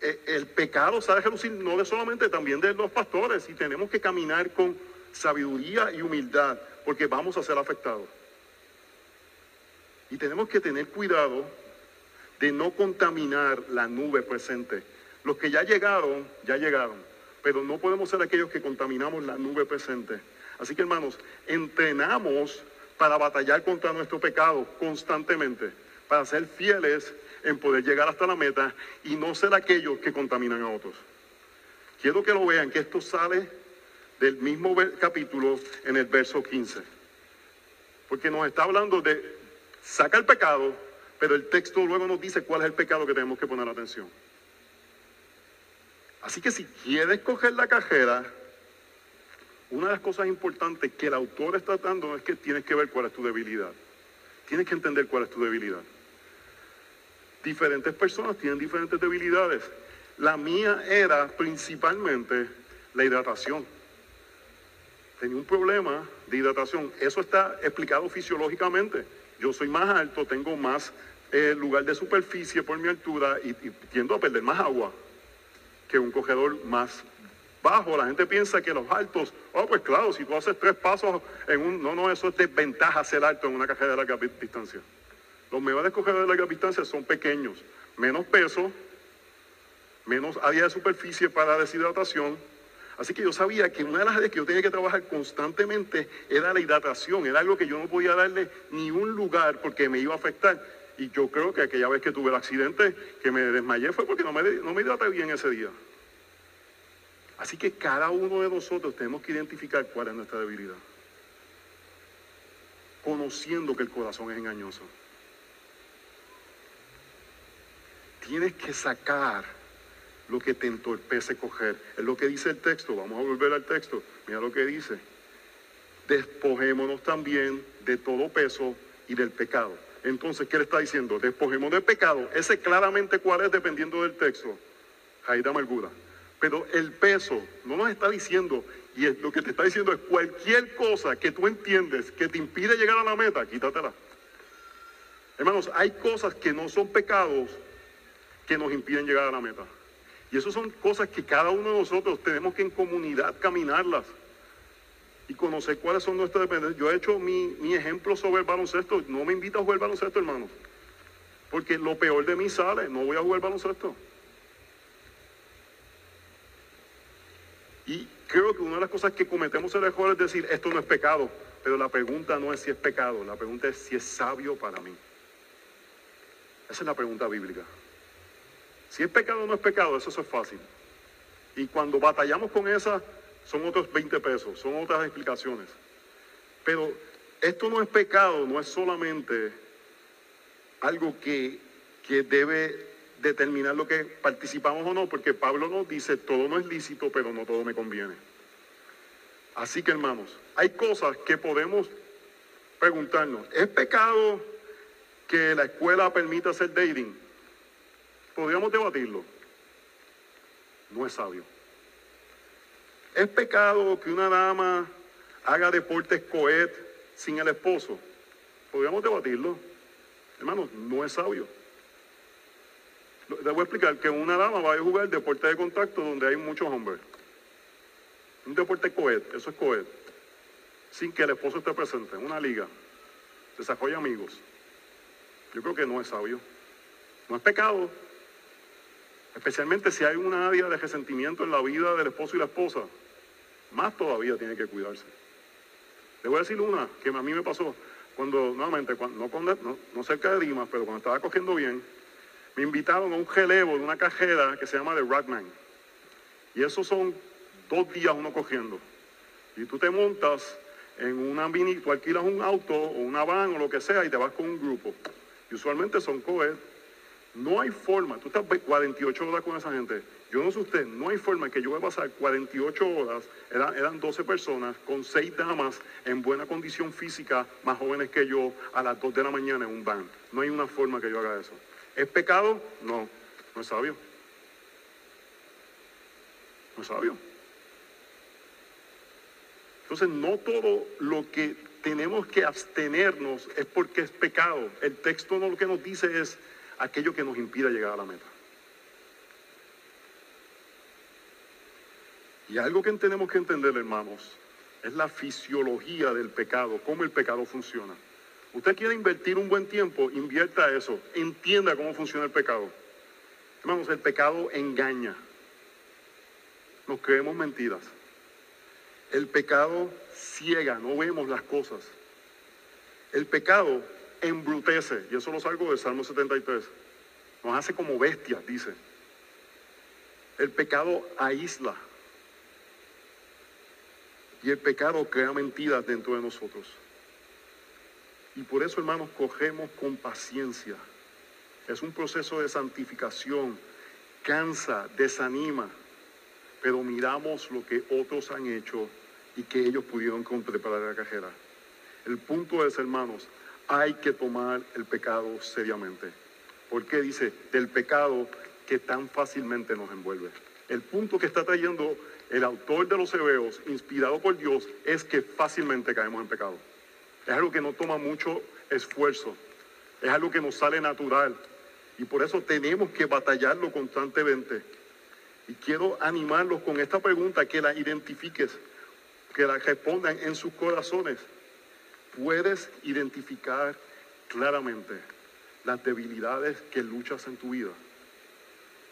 eh, el pecado sale a relucir no de solamente, también de los pastores. Y tenemos que caminar con sabiduría y humildad, porque vamos a ser afectados. Y tenemos que tener cuidado de no contaminar la nube presente. Los que ya llegaron, ya llegaron, pero no podemos ser aquellos que contaminamos la nube presente. Así que hermanos, entrenamos para batallar contra nuestro pecado constantemente, para ser fieles en poder llegar hasta la meta y no ser aquellos que contaminan a otros. Quiero que lo vean, que esto sale del mismo capítulo en el verso 15. Porque nos está hablando de saca el pecado, pero el texto luego nos dice cuál es el pecado que tenemos que poner atención. Así que si quieres coger la cajera, una de las cosas importantes que el autor está tratando es que tienes que ver cuál es tu debilidad. Tienes que entender cuál es tu debilidad. Diferentes personas tienen diferentes debilidades. La mía era principalmente la hidratación. Tenía un problema de hidratación. Eso está explicado fisiológicamente. Yo soy más alto, tengo más eh, lugar de superficie por mi altura y, y tiendo a perder más agua que un cogedor más bajo. La gente piensa que los altos, oh, pues claro, si tú haces tres pasos en un, no, no, eso es desventaja ser alto en una cajera de larga distancia. Los mejores cogedores de larga distancia son pequeños, menos peso, menos área de superficie para deshidratación. Así que yo sabía que una de las áreas que yo tenía que trabajar constantemente era la hidratación, era algo que yo no podía darle ni un lugar porque me iba a afectar. Y yo creo que aquella vez que tuve el accidente, que me desmayé, fue porque no me, no me hidraté bien ese día. Así que cada uno de nosotros tenemos que identificar cuál es nuestra debilidad. Conociendo que el corazón es engañoso. Tienes que sacar lo que te entorpece coger. Es lo que dice el texto. Vamos a volver al texto. Mira lo que dice. Despojémonos también de todo peso y del pecado. Entonces, ¿qué le está diciendo? Despojemos del pecado. Ese claramente cuál es dependiendo del texto. De amargura. Pero el peso no nos está diciendo, y es- lo que te está diciendo es cualquier cosa que tú entiendes que te impide llegar a la meta, quítatela. Hermanos, hay cosas que no son pecados que nos impiden llegar a la meta. Y eso son cosas que cada uno de nosotros tenemos que en comunidad caminarlas y conocer cuáles son nuestras dependencias. Yo he hecho mi, mi ejemplo sobre el baloncesto. No me invita a jugar baloncesto, hermanos. Porque lo peor de mí sale. No voy a jugar baloncesto. Y creo que una de las cosas que cometemos el error es decir, esto no es pecado. Pero la pregunta no es si es pecado. La pregunta es si es sabio para mí. Esa es la pregunta bíblica. Si es pecado o no es pecado, eso, eso es fácil. Y cuando batallamos con esa, son otros 20 pesos, son otras explicaciones. Pero esto no es pecado, no es solamente algo que, que debe determinar lo que participamos o no, porque Pablo nos dice, todo no es lícito, pero no todo me conviene. Así que hermanos, hay cosas que podemos preguntarnos, ¿es pecado que la escuela permita hacer dating? Podríamos debatirlo. No es sabio. ¿Es pecado que una dama haga deportes coet sin el esposo? Podríamos debatirlo. Hermanos, no es sabio. Les voy a explicar que una dama va a jugar deporte de contacto donde hay muchos hombres. Un deporte coet, eso es coet. Sin que el esposo esté presente, una liga. Desarrolla amigos. Yo creo que no es sabio. No es pecado. Especialmente si hay una área de resentimiento en la vida del esposo y la esposa. Más todavía tiene que cuidarse. Le voy a decir una que a mí me pasó cuando, nuevamente, cuando- no, no, no cerca de Dimas, pero cuando estaba cogiendo bien, me invitaron a un relevo de una cajera que se llama The Rockman. Y esos son dos días uno cogiendo. Y tú te montas en una mini, tú alquilas un auto o una van o lo que sea y te vas con un grupo. Y usualmente son coed. No hay forma, tú estás 48 horas con esa gente. Yo no sé usted, no hay forma que yo voy a pasar 48 horas, eran, eran 12 personas, con 6 damas en buena condición física, más jóvenes que yo, a las 2 de la mañana en un van. No hay una forma que yo haga eso. ¿Es pecado? No, no es sabio. No es sabio. Entonces no todo lo que tenemos que abstenernos es porque es pecado. El texto no lo que nos dice es aquello que nos impida llegar a la meta. Y algo que tenemos que entender, hermanos, es la fisiología del pecado, cómo el pecado funciona. Usted quiere invertir un buen tiempo, invierta eso, entienda cómo funciona el pecado. Hermanos, el pecado engaña. Nos creemos mentiras. El pecado ciega, no vemos las cosas. El pecado embrutece, y eso lo salgo del Salmo 73. Nos hace como bestias, dice. El pecado aísla. Y el pecado crea mentiras dentro de nosotros. Y por eso, hermanos, cogemos con paciencia. Es un proceso de santificación. Cansa, desanima. Pero miramos lo que otros han hecho y que ellos pudieron preparar la cajera. El punto es, hermanos, hay que tomar el pecado seriamente. Porque dice, del pecado que tan fácilmente nos envuelve. El punto que está trayendo el autor de los Hebreos, inspirado por Dios, es que fácilmente caemos en pecado. Es algo que no toma mucho esfuerzo. Es algo que nos sale natural. Y por eso tenemos que batallarlo constantemente. Y quiero animarlos con esta pregunta, que la identifiques, que la respondan en sus corazones. Puedes identificar claramente las debilidades que luchas en tu vida.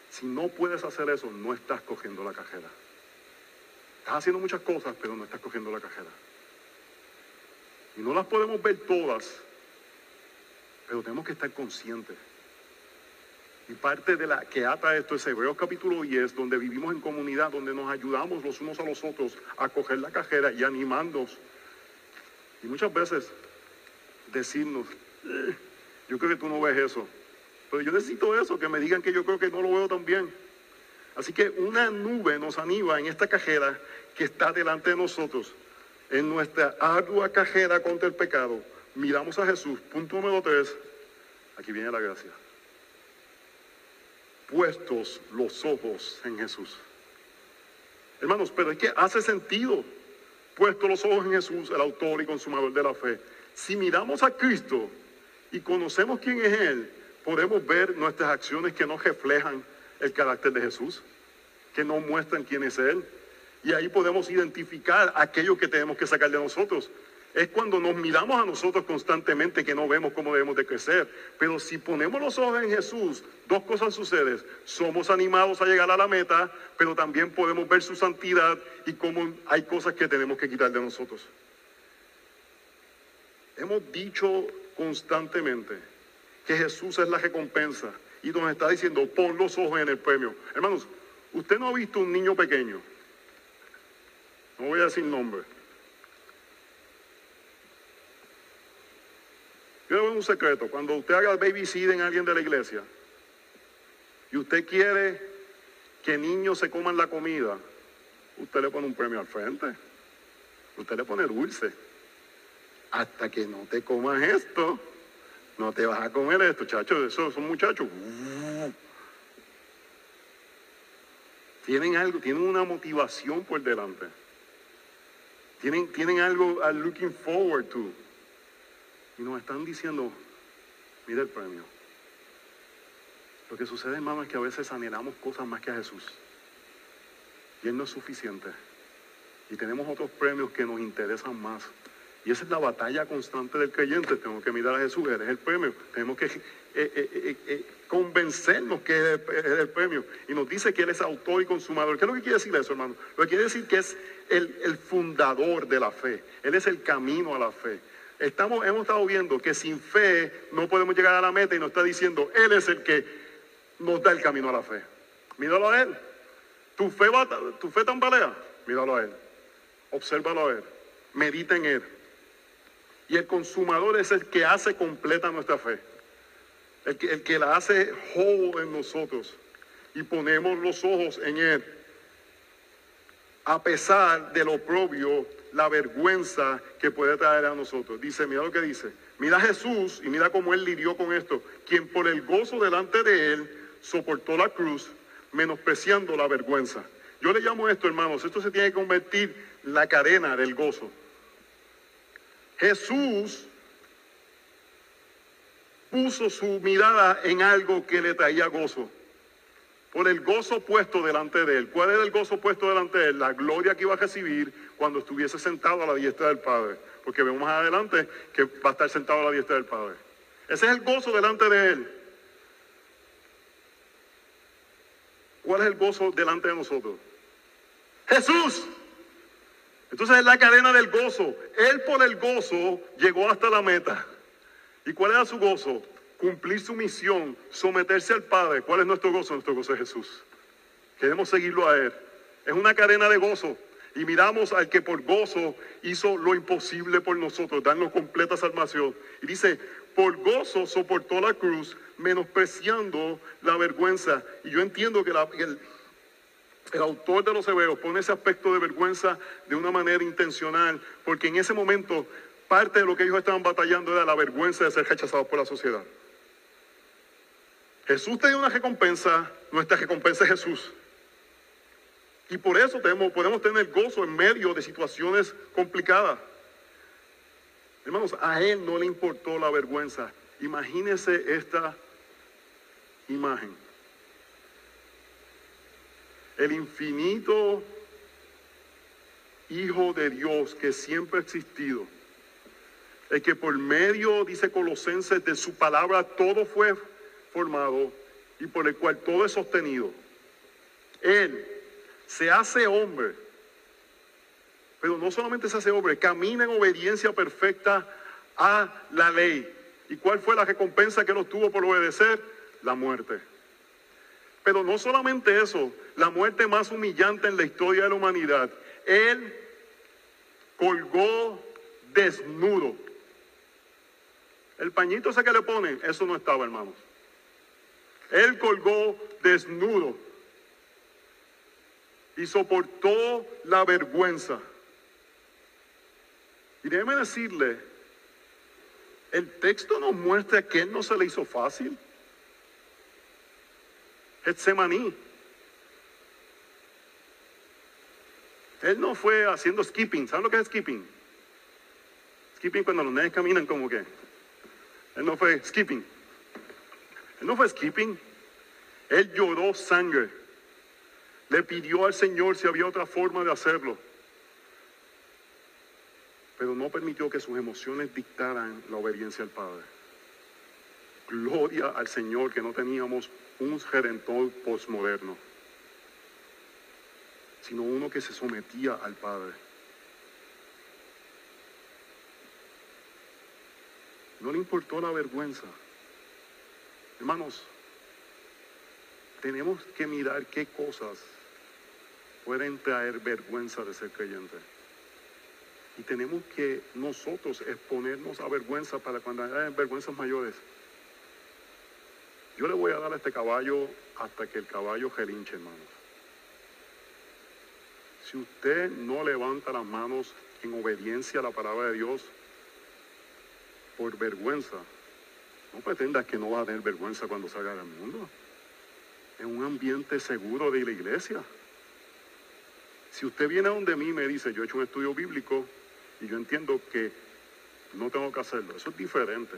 Si no puedes hacer eso, no estás cogiendo la cajera. Estás haciendo muchas cosas, pero no estás cogiendo la cajera. Y no las podemos ver todas, pero tenemos que estar conscientes. Y parte de la que ata esto es Hebreos capítulo 10, donde vivimos en comunidad, donde nos ayudamos los unos a los otros a coger la cajera y animándonos. Y muchas veces decirnos, eh, yo creo que tú no ves eso, pero yo necesito eso, que me digan que yo creo que no lo veo tan bien. Así que una nube nos anima en esta cajera que está delante de nosotros en nuestra ardua cajera contra el pecado, miramos a Jesús. Punto número tres, aquí viene la gracia. Puestos los ojos en Jesús. Hermanos, pero es que hace sentido. Puestos los ojos en Jesús, el autor y consumador de la fe. Si miramos a Cristo y conocemos quién es Él, podemos ver nuestras acciones que no reflejan el carácter de Jesús, que no muestran quién es Él. Y ahí podemos identificar aquello que tenemos que sacar de nosotros. Es cuando nos miramos a nosotros constantemente que no vemos cómo debemos de crecer. Pero si ponemos los ojos en Jesús, dos cosas suceden. Somos animados a llegar a la meta, pero también podemos ver su santidad y cómo hay cosas que tenemos que quitar de nosotros. Hemos dicho constantemente que Jesús es la recompensa y nos está diciendo, pon los ojos en el premio. Hermanos, usted no ha visto un niño pequeño no voy a decir nombre. Quiero ver un secreto. Cuando usted haga babysitting en alguien de la iglesia y usted quiere que niños se coman la comida, usted le pone un premio al frente. Usted le pone dulce. Hasta que no te comas esto, no te vas a comer esto, chachos. Esos son muchachos. Tienen algo, tienen una motivación por delante. Tienen, algo a looking forward to. Y nos están diciendo, mira el premio. Lo que sucede, hermano, es que a veces anhelamos cosas más que a Jesús. Y Él no es suficiente. Y tenemos otros premios que nos interesan más. Y esa es la batalla constante del creyente. Tenemos que mirar a Jesús, Él es el premio. Tenemos que eh, eh, eh, convencernos que es el, premio. Y nos dice que Él es autor y consumador. ¿Qué es lo que quiere decir eso, hermano? Lo que quiere decir que es el, el fundador de la fe. Él es el camino a la fe. Estamos, hemos estado viendo que sin fe no podemos llegar a la meta y nos está diciendo, Él es el que nos da el camino a la fe. Míralo a Él. ¿Tu fe, va, tu fe tambalea? Míralo a Él. Obsérvalo a Él. Medita en Él. Y el consumador es el que hace completa nuestra fe. El que, el que la hace whole en nosotros. Y ponemos los ojos en Él a pesar de lo propio, la vergüenza que puede traer a nosotros. Dice, mira lo que dice. Mira a Jesús y mira cómo él lidió con esto. Quien por el gozo delante de él soportó la cruz, menospreciando la vergüenza. Yo le llamo esto, hermanos, esto se tiene que convertir la cadena del gozo. Jesús puso su mirada en algo que le traía gozo. Por el gozo puesto delante de él. ¿Cuál era el gozo puesto delante de él? La gloria que iba a recibir cuando estuviese sentado a la diestra del Padre. Porque vemos más adelante que va a estar sentado a la diestra del Padre. Ese es el gozo delante de él. ¿Cuál es el gozo delante de nosotros? Jesús. Entonces es la cadena del gozo. Él por el gozo llegó hasta la meta. ¿Y cuál era su gozo? Cumplir su misión, someterse al Padre. ¿Cuál es nuestro gozo? Nuestro gozo es Jesús. Queremos seguirlo a Él. Es una cadena de gozo. Y miramos al que por gozo hizo lo imposible por nosotros, darnos completa salvación. Y dice, por gozo soportó la cruz, menospreciando la vergüenza. Y yo entiendo que el, el autor de los Hebreos pone ese aspecto de vergüenza de una manera intencional, porque en ese momento parte de lo que ellos estaban batallando era la vergüenza de ser rechazados por la sociedad. Jesús tenía una recompensa, nuestra recompensa es Jesús. Y por eso tenemos, podemos tener gozo en medio de situaciones complicadas. Hermanos, a Él no le importó la vergüenza. Imagínense esta imagen. El infinito Hijo de Dios que siempre ha existido. El que por medio, dice Colosenses, de su palabra todo fue formado y por el cual todo es sostenido. Él se hace hombre pero no solamente se hace hombre, camina en obediencia perfecta a la ley. ¿Y cuál fue la recompensa que nos tuvo por obedecer? La muerte. Pero no solamente eso, la muerte más humillante en la historia de la humanidad. Él colgó desnudo. El pañito ese que le ponen, eso no estaba, hermanos. Él colgó desnudo y soportó la vergüenza. Y déjeme decirle, el texto nos muestra que él no se le hizo fácil. Getsemaní. Él no fue haciendo skipping. ¿Saben lo que es skipping? Skipping cuando los nenes caminan como que. Él no fue skipping. Él no fue skipping. Él lloró sangre. Le pidió al Señor si había otra forma de hacerlo pero no permitió que sus emociones dictaran la obediencia al Padre. Gloria al Señor que no teníamos un redentor postmoderno, sino uno que se sometía al Padre. No le importó la vergüenza. Hermanos, tenemos que mirar qué cosas pueden traer vergüenza de ser creyente. Y tenemos que nosotros exponernos a vergüenza para cuando haya vergüenzas mayores. Yo le voy a dar a este caballo hasta que el caballo gelinche, hermanos. Si usted no levanta las manos en obediencia a la palabra de Dios por vergüenza, no pretenda que no va a tener vergüenza cuando salga del mundo. En un ambiente seguro de la iglesia. Si usted viene a donde mí y me dice, yo he hecho un estudio bíblico, y yo entiendo que no tengo que hacerlo. Eso es diferente.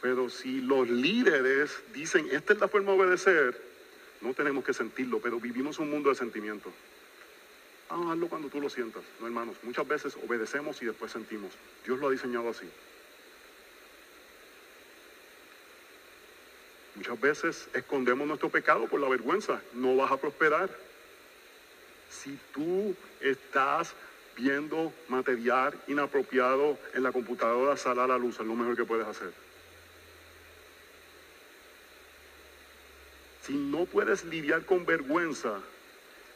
Pero si los líderes dicen, esta es la forma de obedecer, no tenemos que sentirlo, pero vivimos un mundo de sentimientos. Ah, hazlo cuando tú lo sientas. No, hermanos, muchas veces obedecemos y después sentimos. Dios lo ha diseñado así. Muchas veces escondemos nuestro pecado por la vergüenza. No vas a prosperar. Si tú estás viendo material inapropiado en la computadora, sal a la luz, es lo mejor que puedes hacer. Si no puedes lidiar con vergüenza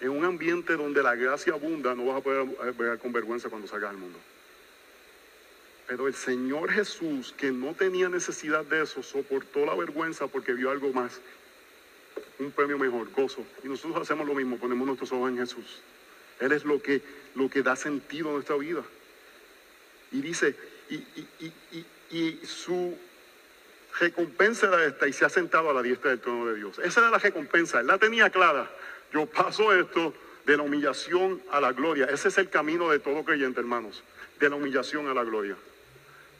en un ambiente donde la gracia abunda, no vas a poder ver con vergüenza cuando salgas al mundo. Pero el Señor Jesús, que no tenía necesidad de eso, soportó la vergüenza porque vio algo más, un premio mejor, gozo. Y nosotros hacemos lo mismo, ponemos nuestros ojos en Jesús. Él es lo que, lo que da sentido a nuestra vida. Y dice, y, su recompensa era esta, y se ha sentado a la diestra del trono de Dios. Esa era la recompensa, él la tenía clara. Yo paso esto, de la humillación a la gloria. Ese es el camino de todo creyente, hermanos, de la humillación a la gloria.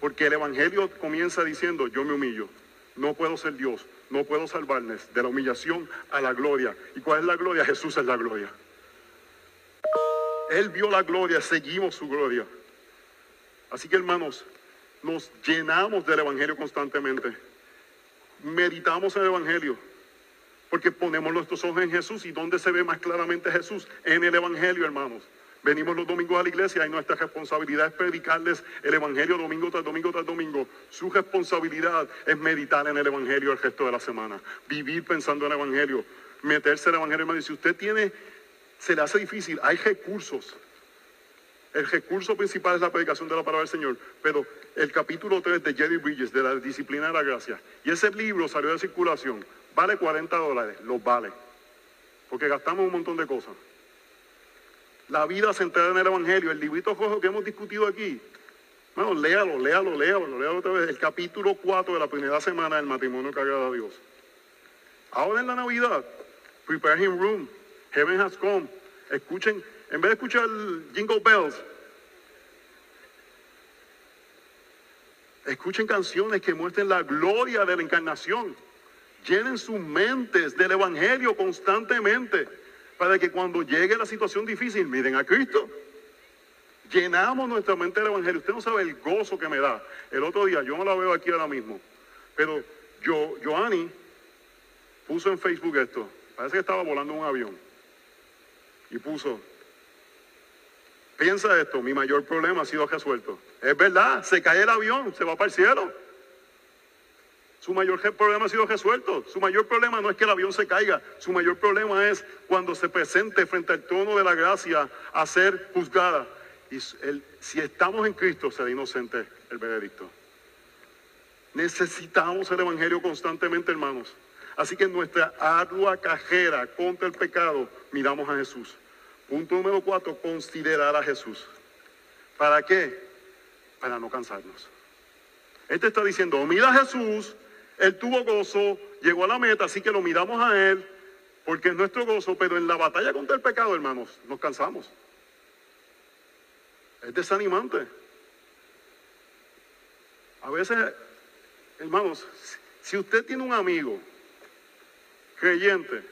Porque el Evangelio comienza diciendo, yo me humillo, no puedo ser Dios, no puedo salvarles, de la humillación a la gloria. ¿Y cuál es la gloria? Jesús es la gloria. Él vio la gloria, seguimos su gloria. Así que hermanos, nos llenamos del Evangelio constantemente. Meditamos el Evangelio. Porque ponemos nuestros ojos en Jesús. ¿Y dónde se ve más claramente Jesús? En el Evangelio, hermanos. Venimos los domingos a la iglesia y nuestra responsabilidad es predicarles el Evangelio domingo tras domingo tras domingo. Su responsabilidad es meditar en el Evangelio el resto de la semana. Vivir pensando en el Evangelio. Meterse en el Evangelio. Si usted tiene, se le hace difícil, hay recursos. El recurso principal es la predicación de la palabra del Señor. Pero el capítulo 3 de Jerry Bridges, de la disciplina de la gracia, y ese libro salió de circulación, vale 40 dólares, los vale. Porque gastamos un montón de cosas. La vida centrada en el Evangelio, el librito rojo que hemos discutido aquí. Bueno, léalo, léalo, léalo, léalo otra vez. El capítulo 4 de la primera semana del matrimonio que agrada a Dios. Ahora en la Navidad, prepare him room, heaven has come. Escuchen, en vez de escuchar jingle bells, escuchen canciones que muestren la gloria de la encarnación. Llenen sus mentes del Evangelio constantemente para que cuando llegue la situación difícil miren a Cristo. Llenamos nuestra mente del Evangelio. Usted no sabe el gozo que me da. El otro día, yo no la veo aquí ahora mismo, pero yo, Joanny puso en Facebook esto. Parece que estaba volando un avión. Y puso, piensa esto, mi mayor problema ha sido resuelto. Es verdad, se cae el avión, se va para el cielo. Su mayor problema ha sido resuelto. Su mayor problema no es que el avión se caiga. Su mayor problema es cuando se presente frente al trono de la gracia a ser juzgada. Y si estamos en Cristo, será inocente el veredicto. Necesitamos el Evangelio constantemente, hermanos. Así que en nuestra ardua cajera contra el pecado, miramos a Jesús. Punto número cuatro, considerar a Jesús. ¿Para qué? Para no cansarnos. Este está diciendo, mira a Jesús él tuvo gozo, llegó a la meta, así que lo miramos a Él, porque es nuestro gozo, pero en la batalla contra el pecado, hermanos, nos cansamos. Es desanimante. A veces, hermanos, si usted tiene un amigo creyente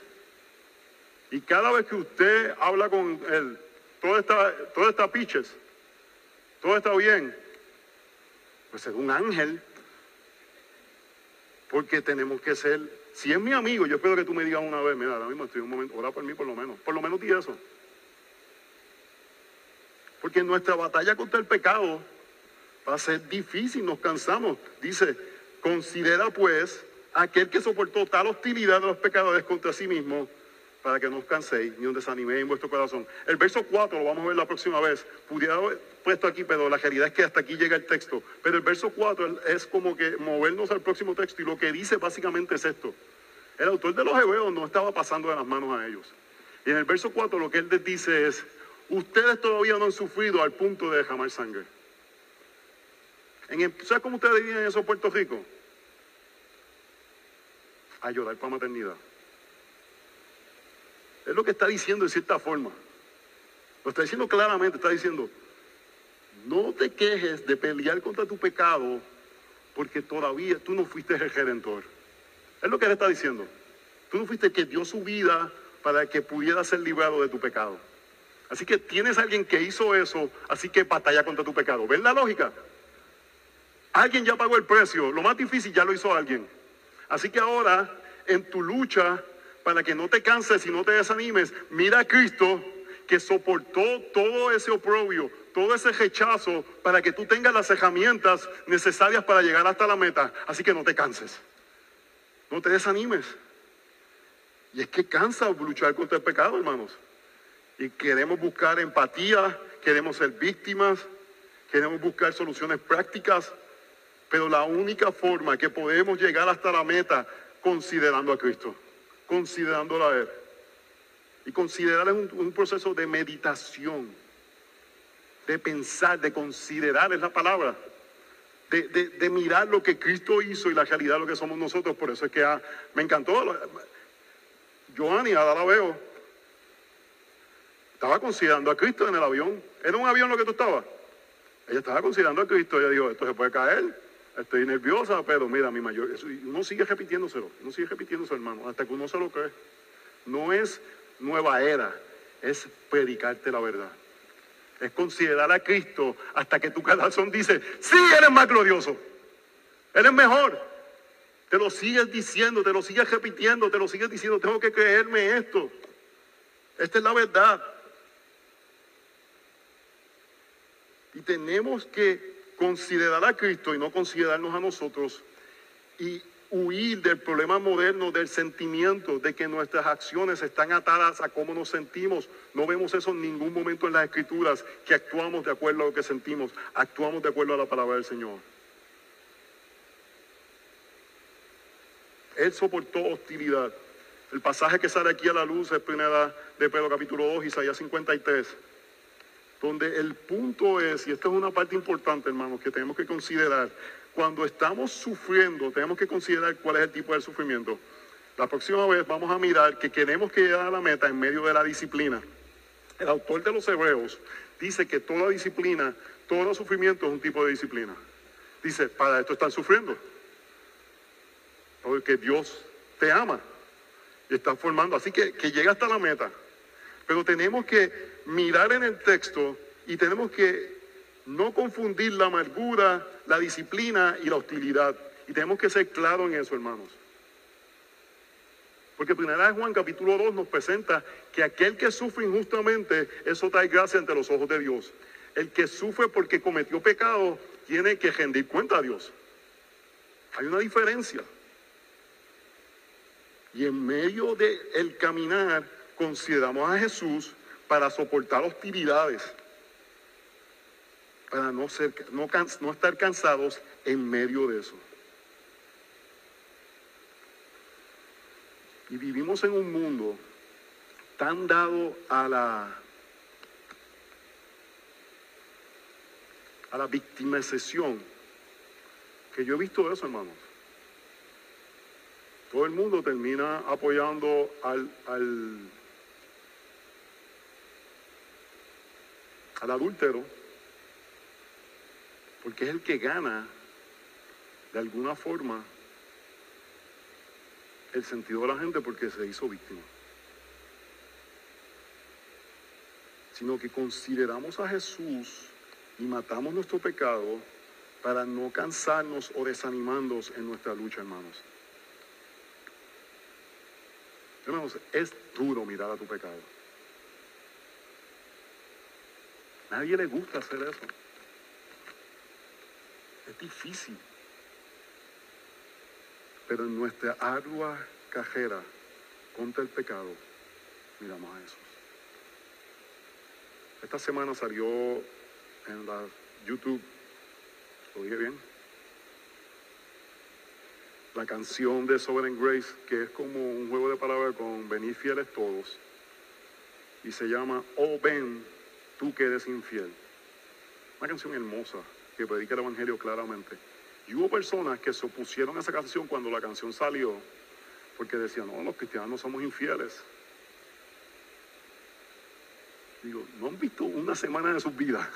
y cada vez que usted habla con él, todo está, todo está piches, todo está bien, pues es un ángel porque tenemos que ser, si es mi amigo, yo espero que tú me digas una vez, mira, ahora mismo estoy un momento, ora por mí por lo menos, por lo menos di eso. Porque nuestra batalla contra el pecado va a ser difícil, nos cansamos. Dice, considera pues aquel que soportó tal hostilidad de los pecadores contra sí mismo para que no os canséis ni os desaniméis en vuestro corazón. El verso 4 lo vamos a ver la próxima vez. Pudiera haber puesto aquí, pero la realidad es que hasta aquí llega el texto. Pero el verso 4 es como que movernos al próximo texto y lo que dice básicamente es esto. El autor de los hebreos no estaba pasando de las manos a ellos. Y en el verso 4 lo que él les dice es, ustedes todavía no han sufrido al punto de derramar sangre. En ¿Sabes cómo ustedes eso en Puerto Rico? A llorar para maternidad. Es lo que está diciendo de cierta forma. Lo está diciendo claramente, está diciendo, no te quejes de pelear contra tu pecado porque todavía tú no fuiste el redentor. Es lo que él está diciendo. Tú no fuiste el que dio su vida para que pudiera ser librado de tu pecado. Así que tienes a alguien que hizo eso, así que batalla contra tu pecado. ¿Ven la lógica? Alguien ya pagó el precio. Lo más difícil ya lo hizo alguien. Así que ahora, en tu lucha para que no te canses y no te desanimes, mira a Cristo que soportó todo ese oprobio, todo ese rechazo para que tú tengas las herramientas necesarias para llegar hasta la meta. Así que no te canses, no te desanimes. Y es que cansa luchar contra el pecado, hermanos. Y queremos buscar empatía, queremos ser víctimas, queremos buscar soluciones prácticas, pero la única forma que podemos llegar hasta la meta considerando a Cristo considerándola a Él. Y considerar es un, proceso de meditación, de pensar, de considerar, es la palabra. De, mirar lo que Cristo hizo y la realidad de lo que somos nosotros. Por eso es que me encantó. Joanny, ahora la veo. estaba considerando a Cristo en el avión. ¿Era un avión lo que tú estabas? Ella estaba considerando a Cristo. Ella dijo, esto se puede caer. Estoy nerviosa, pero mira, mi mayor... uno sigue repitiéndoselo. Uno sigue repitiéndoselo, hermano, hasta que uno se lo cree. No es nueva era, es predicarte la verdad. Es considerar a Cristo hasta que tu corazón dice, sí, Él es más glorioso. Él es mejor. Te lo sigues diciendo, te lo sigues repitiendo, te lo sigues diciendo, tengo que creerme esto. Esta es la verdad. Y tenemos que considerar a Cristo y no considerarnos a nosotros y huir del problema moderno del sentimiento de que nuestras acciones están atadas a cómo nos sentimos. No vemos eso en ningún momento en las escrituras, que actuamos de acuerdo a lo que sentimos, actuamos de acuerdo a la palabra del Señor. Él soportó hostilidad. El pasaje que sale aquí a la luz es primera de Pedro capítulo 2, Isaías 53, donde el punto es, y esta es una parte importante hermanos, que tenemos que considerar, cuando estamos sufriendo, tenemos que considerar cuál es el tipo de sufrimiento. La próxima vez vamos a mirar que queremos que llegar a la meta en medio de la disciplina. El autor de los Hebreos dice que toda disciplina, todo sufrimiento es un tipo de disciplina. Dice, para esto están sufriendo. Porque Dios te ama y está formando. Así que, que llega hasta la meta. Pero tenemos que mirar en el texto y tenemos que no confundir la amargura, la disciplina y la hostilidad. Y tenemos que ser claros en eso, hermanos. Porque primera de Juan capítulo 2 nos presenta que aquel que sufre injustamente, eso trae gracia ante los ojos de Dios. El que sufre porque cometió pecado, tiene que rendir cuenta a Dios. Hay una diferencia. Y en medio del el caminar, consideramos a Jesús para soportar hostilidades para no, ser, no, no estar cansados en medio de eso. Y vivimos en un mundo tan dado a la a la victimización que yo he visto eso, hermanos. Todo el mundo termina apoyando al, al, al adúltero porque es el que gana de alguna forma el sentido de la gente porque se hizo víctima. Sino que consideramos a Jesús y matamos nuestro pecado para no cansarnos o desanimarnos en nuestra lucha, hermanos. Hermanos, es duro mirar a tu pecado. Nadie le gusta hacer eso. Es difícil. Pero en nuestra ardua cajera contra el pecado, miramos a Jesús. Esta semana salió en la YouTube, ¿lo dije bien? La canción de Sovereign Grace, que es como un juego de palabras con venir fieles todos. Y se llama Oh ven, tú que eres infiel. Una canción hermosa, que predica el Evangelio claramente. Y hubo personas que se opusieron a esa canción cuando la canción salió, porque decían, no, los cristianos no somos infieles. Digo, no han visto una semana de sus vidas.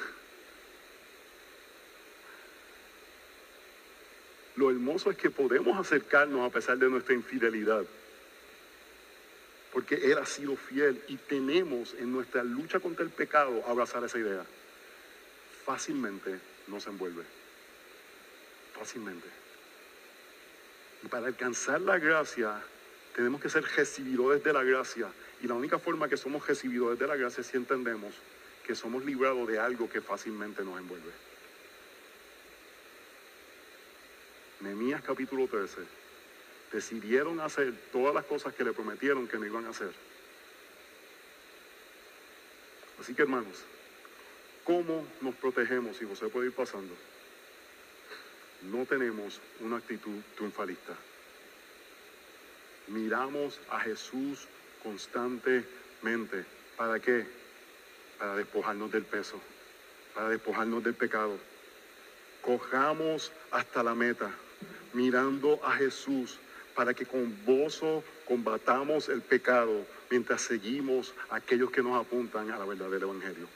Lo hermoso es que podemos acercarnos a pesar de nuestra infidelidad. Porque Él ha sido fiel y tenemos en nuestra lucha contra el pecado abrazar esa idea. Fácilmente nos envuelve fácilmente. Y para alcanzar la gracia, tenemos que ser recibidores de la gracia. Y la única forma que somos recibidores de la gracia es si entendemos que somos librados de algo que fácilmente nos envuelve. Nehemías capítulo 13. Decidieron hacer todas las cosas que le prometieron que no iban a hacer. Así que hermanos, ¿Cómo nos protegemos? Y José puede ir pasando. No tenemos una actitud triunfalista. Miramos a Jesús constantemente. ¿Para qué? Para despojarnos del peso, para despojarnos del pecado. Cojamos hasta la meta, mirando a Jesús para que con gozo combatamos el pecado mientras seguimos a aquellos que nos apuntan a la verdadera evangelio.